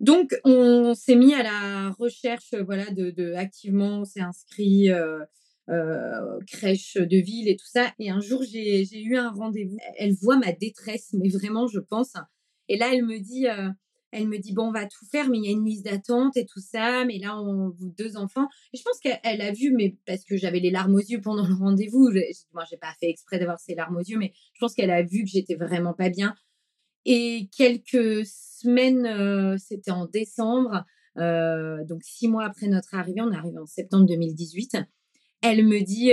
Donc, on s'est mis à la recherche, euh, voilà, de, activement, on s'est inscrit euh, euh, crèche de ville et tout ça. Et un jour, j'ai eu un rendez-vous. Elle voit ma détresse, mais vraiment, je pense. Et là, elle me dit, elle me dit, bon, on va tout faire, mais il y a une liste d'attente et tout ça. Mais là, on deux enfants. Et je pense qu'elle a vu, mais parce que j'avais les larmes aux yeux pendant le rendez-vous. Moi, j'ai pas fait exprès d'avoir ces larmes aux yeux, mais je pense qu'elle a vu que j'étais vraiment pas bien. Et quelques semaine, c'était en décembre, donc six mois après notre arrivée, on est arrivé en septembre 2018. Elle me dit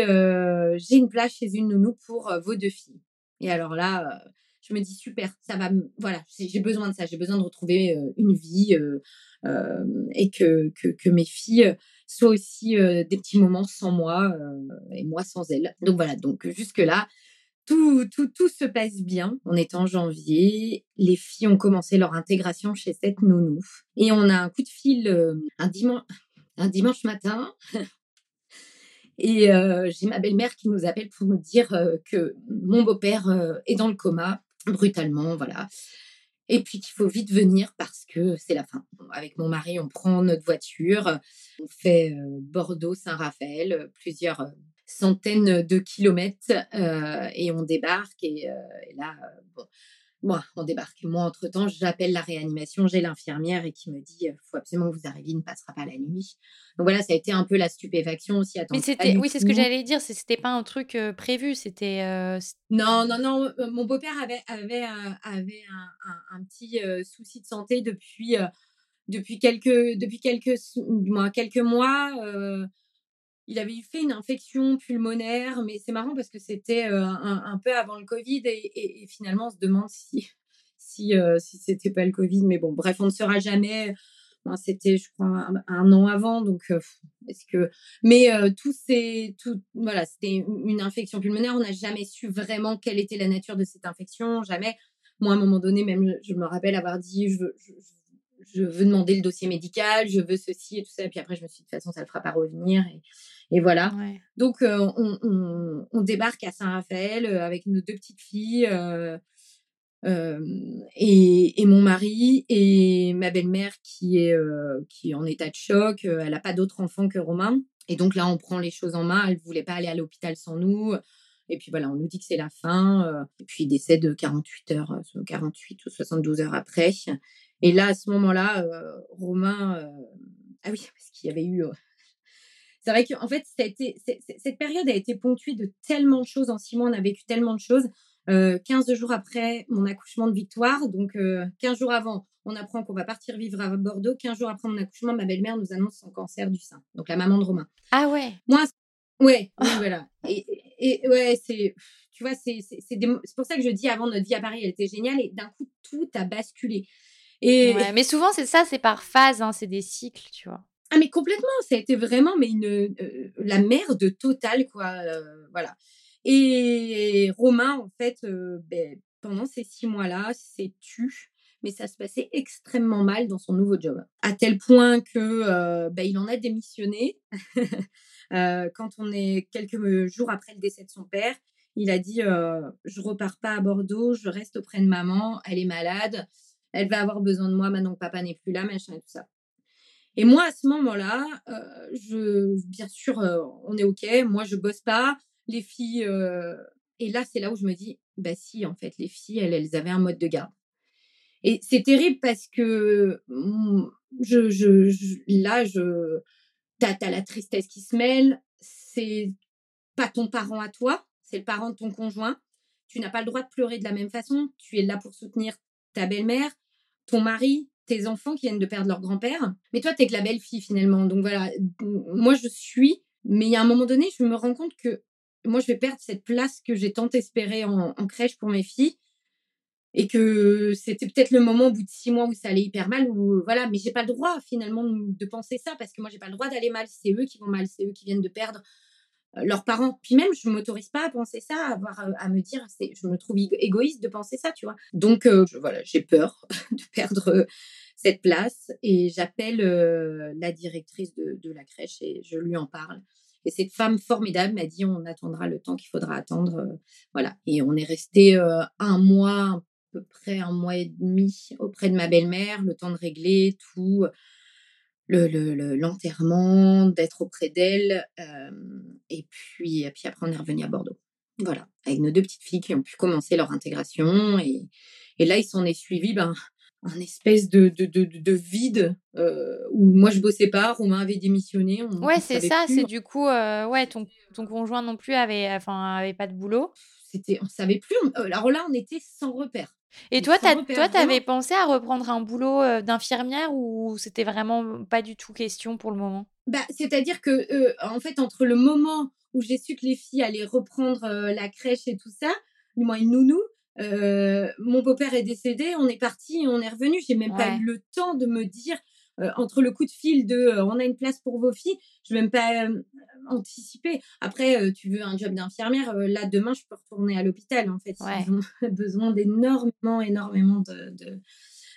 j'ai une place chez une nounou pour vos deux filles. Et alors là, je me dis super, ça va, voilà, j'ai besoin de ça, j'ai besoin de retrouver une vie et que, que, que, mes filles soient aussi des petits moments sans moi et moi sans elles. Donc voilà, donc jusque là, tout, tout, tout se passe bien. On est en janvier. Les filles ont commencé leur intégration chez cette nounou. Et on a un coup de fil euh, un, dimanche, matin. Et euh, j'ai ma belle-mère qui nous appelle pour nous dire euh, que mon beau-père est dans le coma, brutalement, voilà. Et puis qu'il faut vite venir parce que c'est la fin. Avec mon mari, on prend notre voiture, on fait Bordeaux-Saint-Raphaël, plusieurs centaines de kilomètres euh, et on débarque et, euh, là, bon, Bon, on débarque. Moi, entre-temps, j'appelle la réanimation, j'ai l'infirmière et qui me dit il faut absolument que vous arriviez, il ne passera pas la nuit. Donc voilà, ça a été un peu la stupéfaction aussi. Mais c'était, oui, c'est ce que j'allais dire, c'était pas un truc prévu, c'était. Non, non, non. Mon beau-père avait, avait, avait un, un, petit souci de santé depuis, depuis quelques, depuis quelques, quelques mois il avait fait une infection pulmonaire, mais c'est marrant parce que c'était un, peu avant le Covid et, finalement on se demande si si si c'était pas le Covid. Mais bon, bref, on ne saura jamais. c'était, je crois, un, an avant, donc est-ce que. Mais tout c'est tout, voilà, c'était une infection pulmonaire. On n'a jamais su vraiment quelle était la nature de cette infection, jamais. Moi, à un moment donné, même, je me rappelle avoir dit, je, veux demander le dossier médical, je veux ceci et tout ça. Et puis après, je me suis dit, de toute façon, ça ne le fera pas revenir. Voilà. Donc, euh, on, débarque à Saint-Raphaël euh, avec nos deux petites filles euh, et, mon mari et ma belle-mère qui, est qui en état de choc. elle n'a pas d'autres enfants que Romain. Et donc là, on prend les choses en main. Elle ne voulait pas aller à l'hôpital sans nous. Et puis voilà, on nous dit que c'est la fin. et puis il décède 48 heures, 48 ou 72 heures après. Et là, à ce moment-là, Romain, ah oui, parce qu'il y avait eu. Euh, c'est vrai qu'en fait, cette période a été ponctuée de tellement de choses. En six mois, on a vécu tellement de choses. 15 jours après mon accouchement de Victoire, donc 15 jours avant, on apprend qu'on va partir vivre à Bordeaux. 15 jours après mon accouchement, ma belle-mère nous annonce son cancer du sein. Donc la maman de Romain. Ah ouais. Moi, ouais, voilà. Et, et, ouais, c'est, tu vois, c'est pour ça que je dis avant notre vie à Paris, elle était géniale et d'un coup tout a basculé. Et... mais souvent, c'est ça, c'est par phase, hein, c'est des cycles, tu vois. Ah, mais complètement, ça a été vraiment mais une, euh, la merde totale, quoi. Euh, voilà. Et Romain, en fait, euh, ben, pendant ces six mois-là, s'est tu, mais ça se passait extrêmement mal dans son nouveau job. À tel point que ben, il en a démissionné. quand on est quelques jours après le décès de son père, il a dit Je repars pas à Bordeaux, je reste auprès de maman, elle est malade elle va avoir besoin de moi maintenant que papa n'est plus là, machin et tout ça. Et moi, à ce moment-là, euh, je, bien sûr, euh, on est OK. Moi, je bosse pas. Les filles, euh, et là, c'est là où je me dis, bah si, en fait, les filles, elles, avaient un mode de garde. Et c'est terrible parce que mm, je, je, là, je, t'as, as la tristesse qui se mêle. C'est pas ton parent à toi, c'est le parent de ton conjoint. Tu n'as pas le droit de pleurer de la même façon. Tu es là pour soutenir ta belle-mère, ton mari, tes enfants qui viennent de perdre leur grand-père. Mais toi, tu es que la belle-fille finalement. Donc voilà, moi je suis, mais il y a un moment donné, je me rends compte que moi je vais perdre cette place que j'ai tant espérée en, crèche pour mes filles. Et que c'était peut-être le moment au bout de six mois où ça allait hyper mal, ou voilà, mais j'ai pas le droit finalement de penser ça parce que moi j'ai pas le droit d'aller mal, c'est eux qui vont mal, c'est eux qui viennent de perdre euh, leurs parents. Puis même, je ne m'autorise pas à penser ça, à, avoir, euh, à me dire, je me trouve égoïste de penser ça, tu vois. Donc, euh, voilà, j'ai peur de perdre cette place et j'appelle la directrice de, de, la crèche et je lui en parle. Et cette femme formidable m'a dit, on attendra le temps qu'il faudra attendre. voilà. Et on est resté un mois, à peu près un mois et demi auprès de ma belle-mère, le temps de régler tout le, l'enterrement, d'être auprès d'elle. et, puis, et puis après, on est revenu à Bordeaux. Voilà, avec nos deux petites filles qui ont pu commencer leur intégration. Et, et là, il s'en est suivi ben, un espèce de, de, de, de vide où moi je bossais pas, Romain avait démissionné. ouais, c'est ça, c'est du coup, ouais, ton, ton conjoint non plus avait, enfin, avait pas de boulot. C'était, on savait plus. alors là, on était sans repère. Et toi, toi, t'avais pensé à reprendre un boulot d'infirmière ou c'était vraiment pas du tout question pour le moment? Bah, C'est-à-dire que, en fait, entre le moment où j'ai su que les filles allaient reprendre la crèche et tout ça, du moins une nounou, mon beau-père est décédé, on est parti et on est revenu. J'ai même pas eu le temps de me dire, entre le coup de fil de on a une place pour vos filles, je vais même pas anticiper. Après, tu veux un job d'infirmière, là demain je peux retourner à l'hôpital en fait. Ils ont besoin d'énormément, énormément de,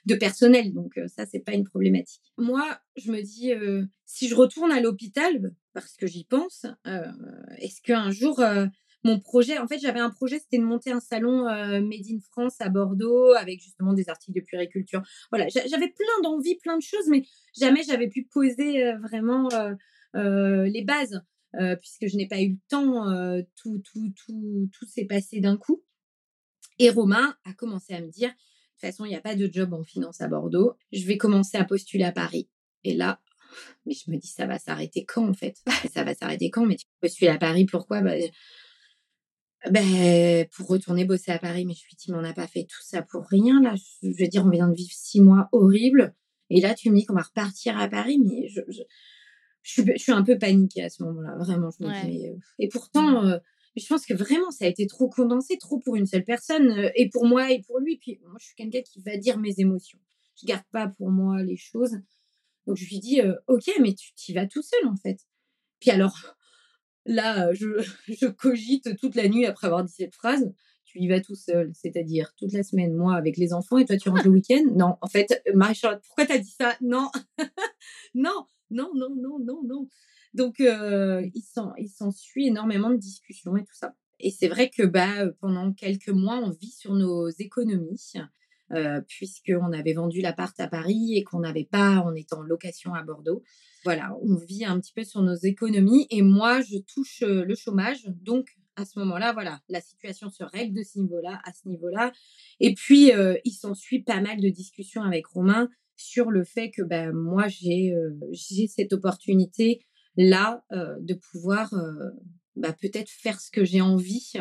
de, personnel, donc ça c'est pas une problématique. Moi, je me dis si je retourne à l'hôpital, parce que j'y pense, est-ce qu'un jour mon projet, en fait, j'avais un projet, c'était de monter un salon Made in France à Bordeaux avec justement des articles de puriculture. Voilà, j'avais plein d'envies, plein de choses, mais jamais j'avais pu poser vraiment les bases puisque je n'ai pas eu le temps. tout, tout, tout, tout s'est passé d'un coup. Et Romain a commencé à me dire, de toute façon, il n'y a pas de job en finance à Bordeaux, je vais commencer à postuler à Paris. Et là, mais je me dis, ça va s'arrêter quand en fait? Ça va s'arrêter quand? Mais tu postules à Paris, pourquoi? Bah, ben, pour retourner bosser à Paris. Mais je lui dis, mais on n'a pas fait tout ça pour rien là. Je veux dire, on vient de vivre six mois horribles. Et là, tu me dis qu'on va repartir à Paris, mais je, je, je, suis, un peu paniquée à ce moment-là, vraiment. Je me dis, euh, et pourtant, euh, je pense que vraiment, ça a été trop condensé, trop pour une seule personne, euh, et pour moi et pour lui. Puis moi, je suis quelqu'un qui va dire mes émotions. Je garde pas pour moi les choses. Donc je lui dis, ok, mais tu y vas tout seul en fait. Puis alors, là, je, je cogite toute la nuit après avoir dit cette phrase tu y vas tout seul, c'est-à-dire toute la semaine, moi, avec les enfants, et toi, tu rentres le week-end? Non, en fait, Marie-Charlotte, pourquoi t'as dit ça? Non, non, non, non, non, non, non. Donc, euh, il s'ensuit énormément de discussions et tout ça. Et c'est vrai que bah, pendant quelques mois, on vit sur nos économies, euh, puisqu'on avait vendu l'appart à Paris et qu'on n'avait pas, on était en location à Bordeaux. Voilà, on vit un petit peu sur nos économies. Et moi, je touche euh, le chômage, donc à ce moment-là, voilà, la situation se règle de ce niveau-là, à ce niveau-là. Et puis, euh, il s'ensuit pas mal de discussions avec Romain sur le fait que ben, moi, j'ai cette opportunité-là euh, de pouvoir bah, peut-être faire ce que j'ai envie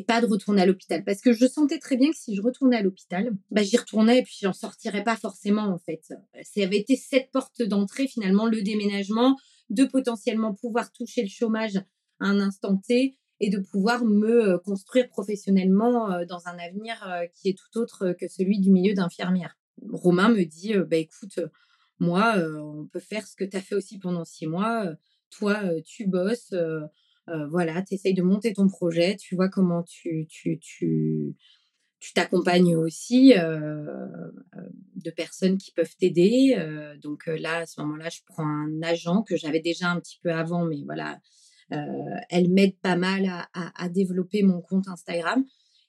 pas de retourner à l'hôpital. Parce que je sentais très bien que si je retournais à l'hôpital, bah, j'y retournais et puis j'en sortirais pas forcément, en fait. Ça avait été cette porte d'entrée, finalement, le déménagement, de potentiellement pouvoir toucher le chômage à un instant T et de pouvoir me euh, construire professionnellement euh, dans un avenir euh, qui est tout autre que celui du milieu d'infirmière. Romain me dit, bah, écoute, moi, on peut faire ce que tu as fait aussi pendant six mois. toi, tu bosses, voilà, tu essayes de monter ton projet, tu vois comment tu, t'accompagnes aussi de personnes qui peuvent t'aider. donc là, à ce moment-là, je prends un agent que j'avais déjà un petit peu avant, mais voilà, euh, elle m'aide pas mal à, développer mon compte Instagram.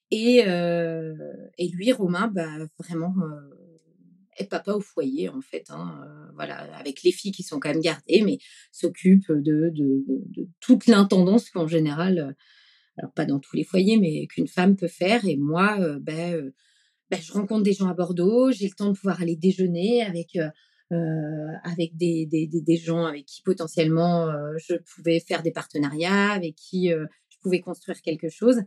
Et, euh, et lui, Romain, bah, vraiment, euh, papa au foyer, en fait. Hein, voilà, avec les filles qui sont quand même gardées, mais s'occupe de, de, toute l'intendance qu'en général, alors pas dans tous les foyers, mais qu'une femme peut faire. Et moi, ben, ben, je rencontre des gens à Bordeaux, j'ai le temps de pouvoir aller déjeuner avec euh, avec des, des, des, gens avec qui potentiellement euh, je pouvais faire des partenariats, avec qui euh, je pouvais construire quelque chose.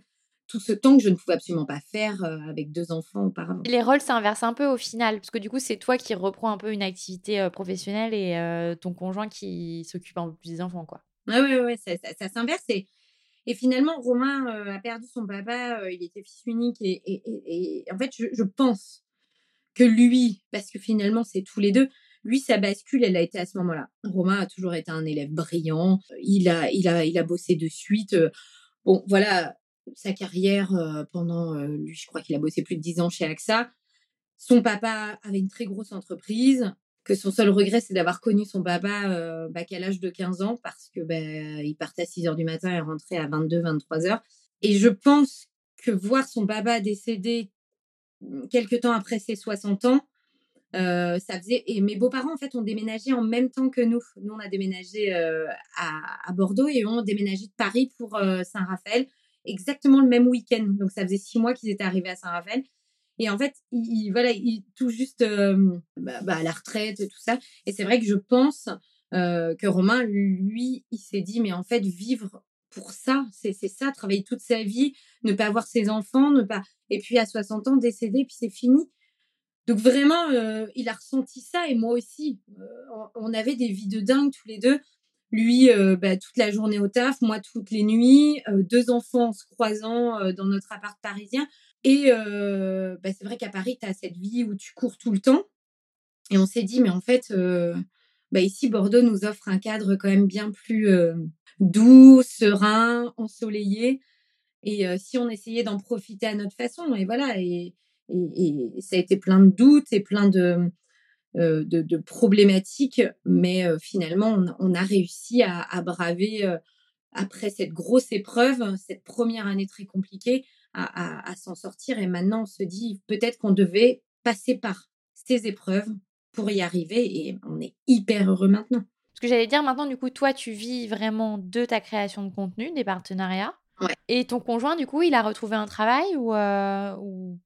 Tout ce temps que je ne pouvais absolument pas faire avec deux enfants auparavant. Les rôles s'inversent un peu au final, parce que du coup, c'est toi qui reprends un peu une activité professionnelle et ton conjoint qui s'occupe un peu plus des enfants, quoi. Oui, oui, ouais, ça, ça, s'inverse. Et, et, finalement, Romain a perdu son papa, il était fils unique. Et, et, et en fait, je, je, pense que lui, parce que finalement, c'est tous les deux, lui, sa bascule, elle a été à ce moment-là. Romain a toujours été un élève brillant. Il a, il a, il a bossé de suite. Bon, voilà, sa carrière pendant, lui, je crois qu'il a bossé plus de dix ans chez AXA. Son papa avait une très grosse entreprise. Que son seul regret, c'est d'avoir connu son papa bah, qu'à l'âge de 15 ans parce que bah, il partait à 6 heures du matin et rentrait à 22, 23 heures. Et je pense que voir son papa décéder mmh, quelques temps après ses 60 ans, euh, ça faisait et mes beaux-parents en fait ont déménagé en même temps que nous. Nous on a déménagé euh, à, Bordeaux et eux ont déménagé de Paris pour euh, Saint-Raphaël exactement le même week-end. Donc ça faisait six mois qu'ils étaient arrivés à Saint-Raphaël. Et en fait, ils, voilà, ils tout juste bah, bah, à la retraite et tout ça. Et c'est vrai que je pense que Romain, lui, il s'est dit mais en fait vivre pour ça, c'est ça, travailler toute sa vie, ne pas avoir ses enfants, ne pas et puis à 60 ans décéder, puis c'est fini. Donc vraiment, euh, il a ressenti ça et moi aussi. Euh, on avait des vies de dingue tous les deux. Lui, euh, bah, toute la journée au taf, moi toutes les nuits, deux enfants se croisant dans notre appart parisien. Et bah, c'est vrai qu'à Paris, tu as cette vie où tu cours tout le temps. Et on s'est dit, mais en fait, bah, ici, Bordeaux nous offre un cadre quand même bien plus doux, serein, ensoleillé. Et si on essayait d'en profiter à notre façon, et voilà, et, et, ça a été plein de doutes et plein de, euh, de, problématiques, mais euh, finalement, on, a réussi à, braver, euh, après cette grosse épreuve, cette première année très compliquée, à, s'en sortir. Et maintenant, on se dit peut-être qu'on devait passer par ces épreuves pour y arriver, et on est hyper heureux maintenant. Ce que j'allais dire maintenant, du coup, toi, tu vis vraiment de ta création de contenu, des partenariats. Ouais. Et ton conjoint, du coup, il a retrouvé un travail ou, euh, ou,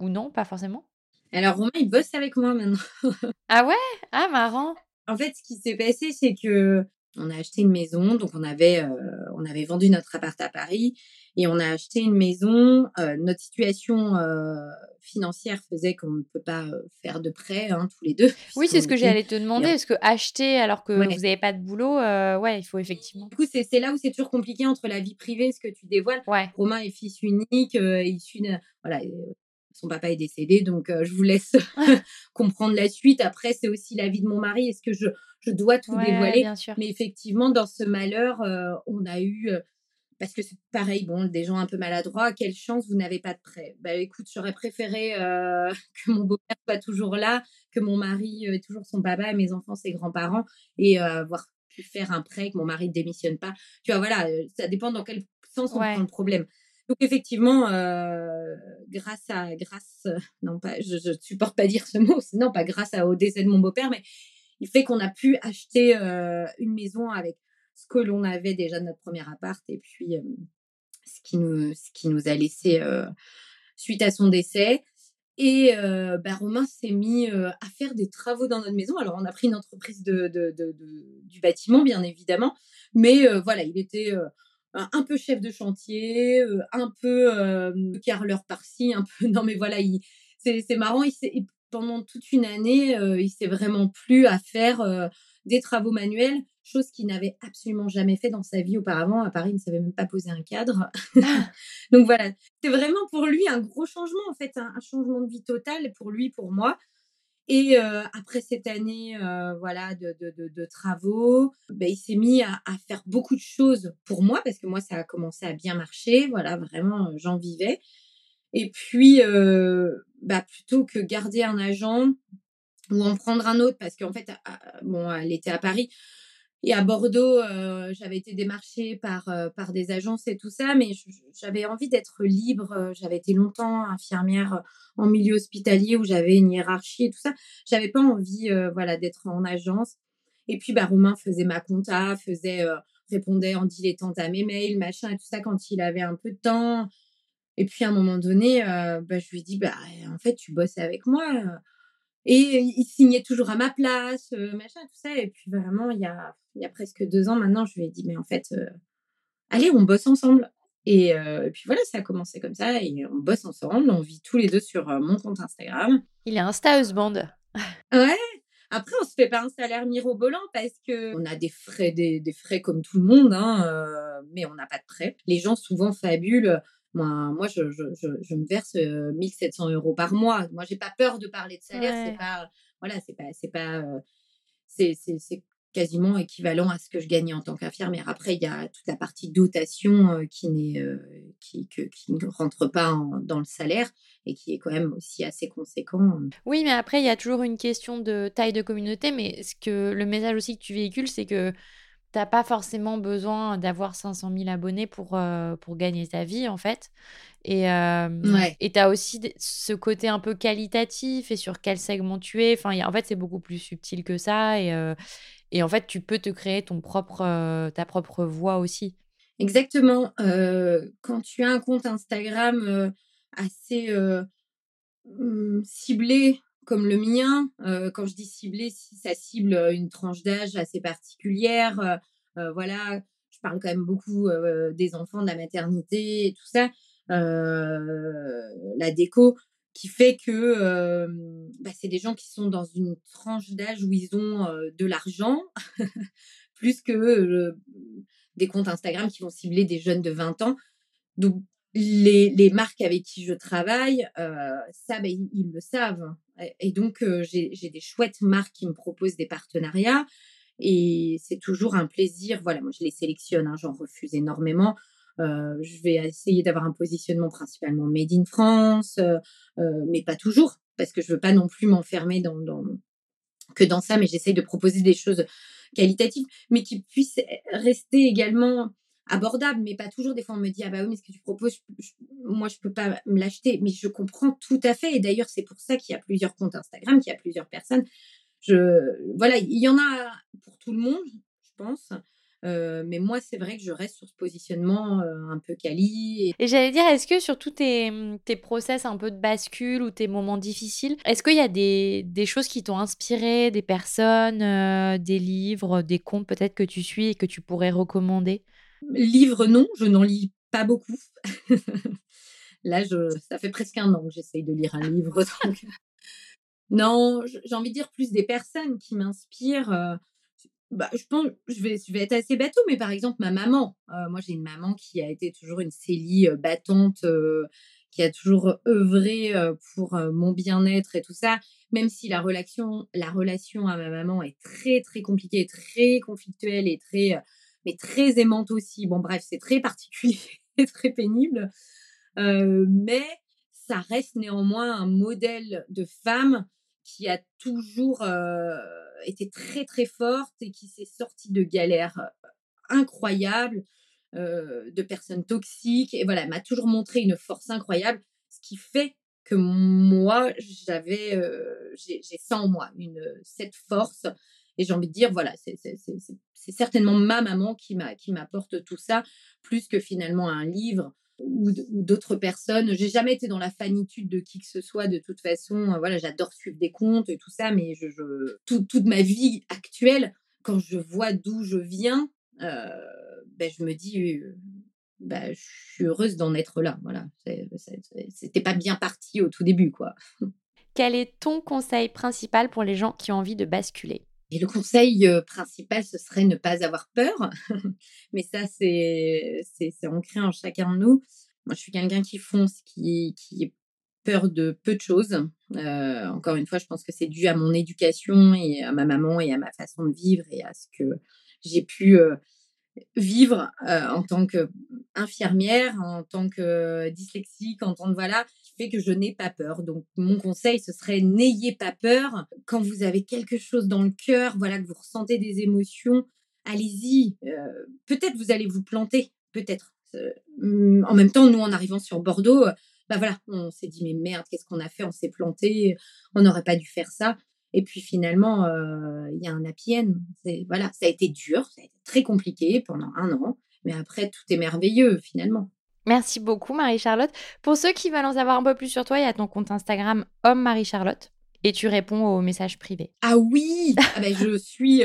ou non, pas forcément? Alors, Romain, il bosse avec moi maintenant. Ah ouais? Ah, marrant. En fait, ce qui s'est passé, c'est que on a acheté une maison, donc on avait, euh, on avait vendu notre appart à Paris et on a acheté une maison. Euh, notre situation euh, financière faisait qu'on ne peut pas faire de prêt hein, tous les deux. Oui, c'est ce que j'allais te demander. et- Parce que acheter alors que Ouais. vous n'avez pas de boulot, ouais, il faut effectivement. Du coup, c'est là où c'est toujours compliqué entre la vie privée, ce que tu dévoiles. Ouais. Romain est fils unique, issu d'un- voilà, son papa est décédé, donc euh, je vous laisse comprendre la suite. Après, c'est aussi la vie de mon mari. Est-ce que je, je dois tout Ouais, dévoiler? bien sûr. Mais effectivement, dans ce malheur, euh, on a eu, euh, parce que c'est pareil, bon, des gens un peu maladroits, quelle chance vous n'avez pas de prêt? Bah écoute, j'aurais préféré que mon beau-père soit toujours là, que mon mari ait toujours son papa, mes enfants, ses grands-parents, et avoir pu faire un prêt, que mon mari ne démissionne pas. Tu vois, voilà, ça dépend dans quel sens on Ouais. prend le problème. Donc effectivement, euh, grâce à, grâce, euh, non pas, je, je supporte pas dire ce mot, non pas grâce au décès de mon beau-père, mais il fait qu'on a pu acheter euh, une maison avec ce que l'on avait déjà de notre premier appart et puis ce qui nous, ce qui nous a laissé suite à son décès. Et bah, Romain s'est mis à faire des travaux dans notre maison. Alors, on a pris une entreprise de, de- du bâtiment, bien évidemment. Mais voilà, il était un peu chef de chantier, euh, un peu euh, carreleur par-ci, un peu... Non, mais voilà, il- c'est c'est marrant. Il pendant toute une année, euh, il s'est vraiment plu à faire des travaux manuels, chose qu'il n'avait absolument jamais fait dans sa vie auparavant. À Paris, il ne savait même pas poser un cadre. Donc voilà, c'est vraiment pour lui un gros changement, en fait, un, un changement de vie total pour lui, pour moi. Et après cette année voilà, de, travaux, ben, il s'est mis à, faire beaucoup de choses pour moi, parce que moi, ça a commencé à bien marcher. Voilà, vraiment, j'en vivais. Et puis, bah, plutôt que garder un agent ou en prendre un autre, parce qu'en fait, bon, elle était à Paris, et à Bordeaux, euh, j'avais été démarchée par, euh, par des agences et tout ça, mais j'avais envie d'être libre. euh, J'avais été longtemps infirmière en milieu hospitalier où j'avais une hiérarchie et tout ça. J'avais pas envie voilà, d'être en agence. Et puis, bah, Romain faisait ma compta, faisait, répondait en dilettante à mes mails, machin et tout ça quand il avait un peu de temps. Et puis, à un moment donné, bah, je lui dit, bah, en fait, tu bosses avec moi. Et il signait toujours à ma place, machin, tout ça. Et puis vraiment, il y a, il y a presque deux ans maintenant, je lui ai dit, mais en fait, euh, allez, on bosse ensemble. Et, euh, et puis voilà, ça a commencé comme ça. Et on bosse ensemble, on vit tous les deux sur mon compte Instagram. Il est Insta husband. Ouais. Après, on se fait pas un salaire mirobolant parce que on a des frais, des, des frais comme tout le monde, hein, euh, mais on n'a pas de prêt. Les gens souvent fabulent. Moi, moi je, je, je, je me verse euh, 1700 euros par mois. Moi, j'ai pas peur de parler de salaire. Ouais. C'est pas, voilà, c'est pas, c'est pas, euh, c'est, c'est, c'est quasiment équivalent à ce que je gagnais en tant qu'infirmière. Après, il y a toute la partie dotation euh, qui n'est, euh, qui, que- qui ne rentre pas en- dans le salaire et qui est quand même aussi assez conséquent. Oui, mais après, il y a toujours une question de taille de communauté. Mais ce que le message aussi que tu véhicules, c'est que t'as pas forcément besoin d'avoir 500 000 abonnés pour, euh, pour gagner ta vie, en fait. Et euh, Ouais. et t'as aussi ce côté un peu qualitatif et sur quel segment tu es. Enfin, il y a- en fait, c'est beaucoup plus subtil que ça. Et, euh, et en fait, tu peux te créer ton propre, euh, ta propre voix aussi. Exactement. quand tu as un compte Instagram assez hum, ciblé comme le mien, euh, quand je dis ciblé, si ça cible euh, une tranche d'âge assez particulière, euh, voilà, je parle quand même beaucoup des enfants, de la maternité et tout ça, la déco, qui fait que bah, c'est des gens qui sont dans une tranche d'âge où ils ont de l'argent, plus que des comptes Instagram qui vont cibler des jeunes de 20 ans. Donc, les, les marques avec qui je travaille, euh, ça, ben, ils, le savent. Et, donc, euh, j'ai j'ai des chouettes marques qui me proposent des partenariats. Et c'est toujours un plaisir. Voilà, moi, je les sélectionne. hein, J'en refuse énormément. Euh, je vais essayer d'avoir un positionnement principalement made in France, euh, euh, mais pas toujours, parce que je veux pas non plus m'enfermer dans, dans, que dans ça, mais j'essaye de proposer des choses qualitatives, mais qui puissent rester également abordables, mais pas toujours. Des fois, on me dit, ah bah oui, mais ce que tu proposes, moi, je peux pas me l'acheter, mais je comprends tout à fait. Et d'ailleurs, c'est pour ça qu'il y a plusieurs comptes Instagram, qu'il y a plusieurs personnes. Je, voilà, il y en a pour tout le monde, je pense. mais moi, c'est vrai que je reste sur ce positionnement un peu quali. Et, j'allais dire, est-ce que sur tous tes, tes process un peu de bascule ou tes moments difficiles, est-ce qu'il y a des, des choses qui t'ont inspiré, des personnes, des livres, des comptes peut-être que tu suis et que tu pourrais recommander? Livres, non, je n'en lis pas beaucoup. Là, je, ça fait presque un an que j'essaye de lire un livre. Non, j'ai envie de dire plus des personnes qui m'inspirent. bah, je pense, je vais, je vais être assez bateau, mais par exemple, ma maman. moi, j'ai une maman qui a été toujours une Célie battante, qui a toujours œuvré pour mon bien-être et tout ça. Même si la relation, la relation à ma maman est très, très compliquée, très conflictuelle et très, mais très aimante aussi. Bon, bref, c'est très particulier et très pénible. mais ça reste néanmoins un modèle de femme qui a toujours été très très forte et qui s'est sortie de galères incroyables, de personnes toxiques. Et voilà, m'a toujours montré une force incroyable, ce qui fait que moi, j'avais, j'ai ça en moi, une, cette force. Et j'ai envie de dire, voilà, c'est certainement ma maman qui m'apporte tout ça, plus que finalement un livre ou, d'autres personnes. J'ai jamais été dans la fanitude de qui que ce soit de toute façon. Voilà, j'adore suivre des comptes et tout ça, mais toute ma vie actuelle, quand je vois d'où je viens, euh, ben, je me dis, euh, ben, je suis heureuse d'en être là. Voilà, c'était pas bien parti au tout début, quoi. Quel est ton conseil principal pour les gens qui ont envie de basculer? Et le conseil principal, ce serait ne pas avoir peur. Mais ça, c'est ancré en chacun de nous. Moi, je suis quelqu'un qui fonce, qui, qui est peur de peu de choses. encore une fois, je pense que c'est dû à mon éducation et à ma maman et à ma façon de vivre et à ce que j'ai pu vivre en tant qu'infirmière, en tant que dyslexique, en tant que voilà, que je n'ai pas peur. Donc mon conseil, ce serait n'ayez pas peur. Quand vous avez quelque chose dans le cœur, voilà, que vous ressentez des émotions, allez-y. peut-être vous allez vous planter, peut-être. Mmh, en même temps, nous, en arrivant sur Bordeaux, bah voilà, on s'est dit mais merde, qu'est-ce qu'on a fait? On s'est planté, on n'aurait pas dû faire ça. Et puis finalement, il y a un happy. Voilà, ça a été dur, ça a été très compliqué pendant un an, mais après, tout est merveilleux finalement. Merci beaucoup, Marie-Charlotte. Pour ceux qui veulent en savoir un peu plus sur toi, il y a ton compte Instagram Homme Marie-Charlotte et tu réponds aux messages privés. Ah oui ah ben, Je suis.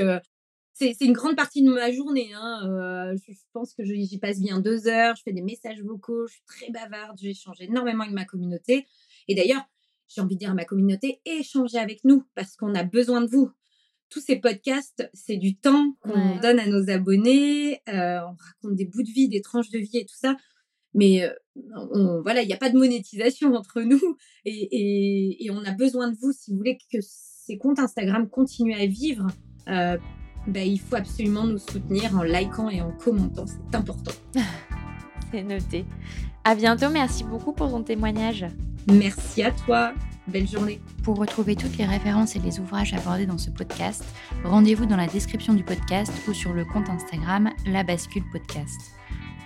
C'est une grande partie de ma journée. Hein. je pense que j'y passe bien deux heures. Je fais des messages vocaux. Je suis très bavarde. J'échange énormément avec ma communauté. Et d'ailleurs, j'ai envie de dire à ma communauté, échangez avec nous parce qu'on a besoin de vous. Tous ces podcasts, c'est du temps qu'on donne à nos abonnés. Euh, on raconte des bouts de vie, des tranches de vie et tout ça. Mais euh, on, voilà, il n'y a pas de monétisation entre nous et, et, on a besoin de vous si vous voulez que ces comptes Instagram continuent à vivre. Euh, ben, il faut absolument nous soutenir en likant et en commentant. C'est important. c'est noté. À bientôt. Merci beaucoup pour ton témoignage. Merci à toi. Belle journée. Pour retrouver toutes les références et les ouvrages abordés dans ce podcast, rendez-vous dans la description du podcast ou sur le compte Instagram La Bascule Podcast.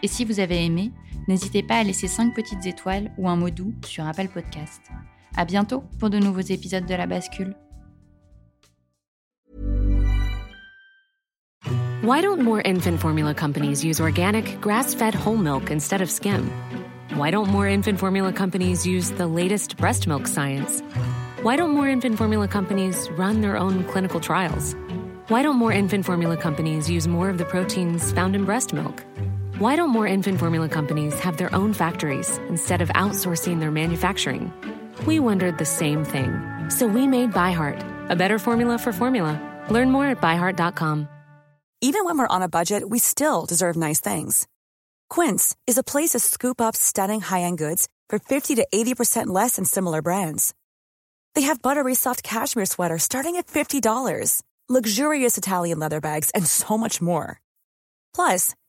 Et si vous avez aimé, n'hésitez pas à laisser 5 petites étoiles ou un mot doux sur Apple Podcast. À bientôt pour de nouveaux épisodes de La Bascule. Why don't more infant formula companies use organic, grass-fed whole milk instead of skim? Why don't more infant formula companies use the latest breast milk science? Why don't more infant formula companies run their own clinical trials? Why don't more infant formula companies use more of the proteins found in breast milk? Why don't more infant formula companies have their own factories instead of outsourcing their manufacturing? We wondered the same thing. So we made ByHeart, a better formula for formula. Learn more at byheart.com. Even when we're on a budget, we still deserve nice things. Quince is a place to scoop up stunning high end goods for 50 to 80% less than similar brands. They have buttery soft cashmere sweaters starting at $50, luxurious Italian leather bags, and so much more. Plus,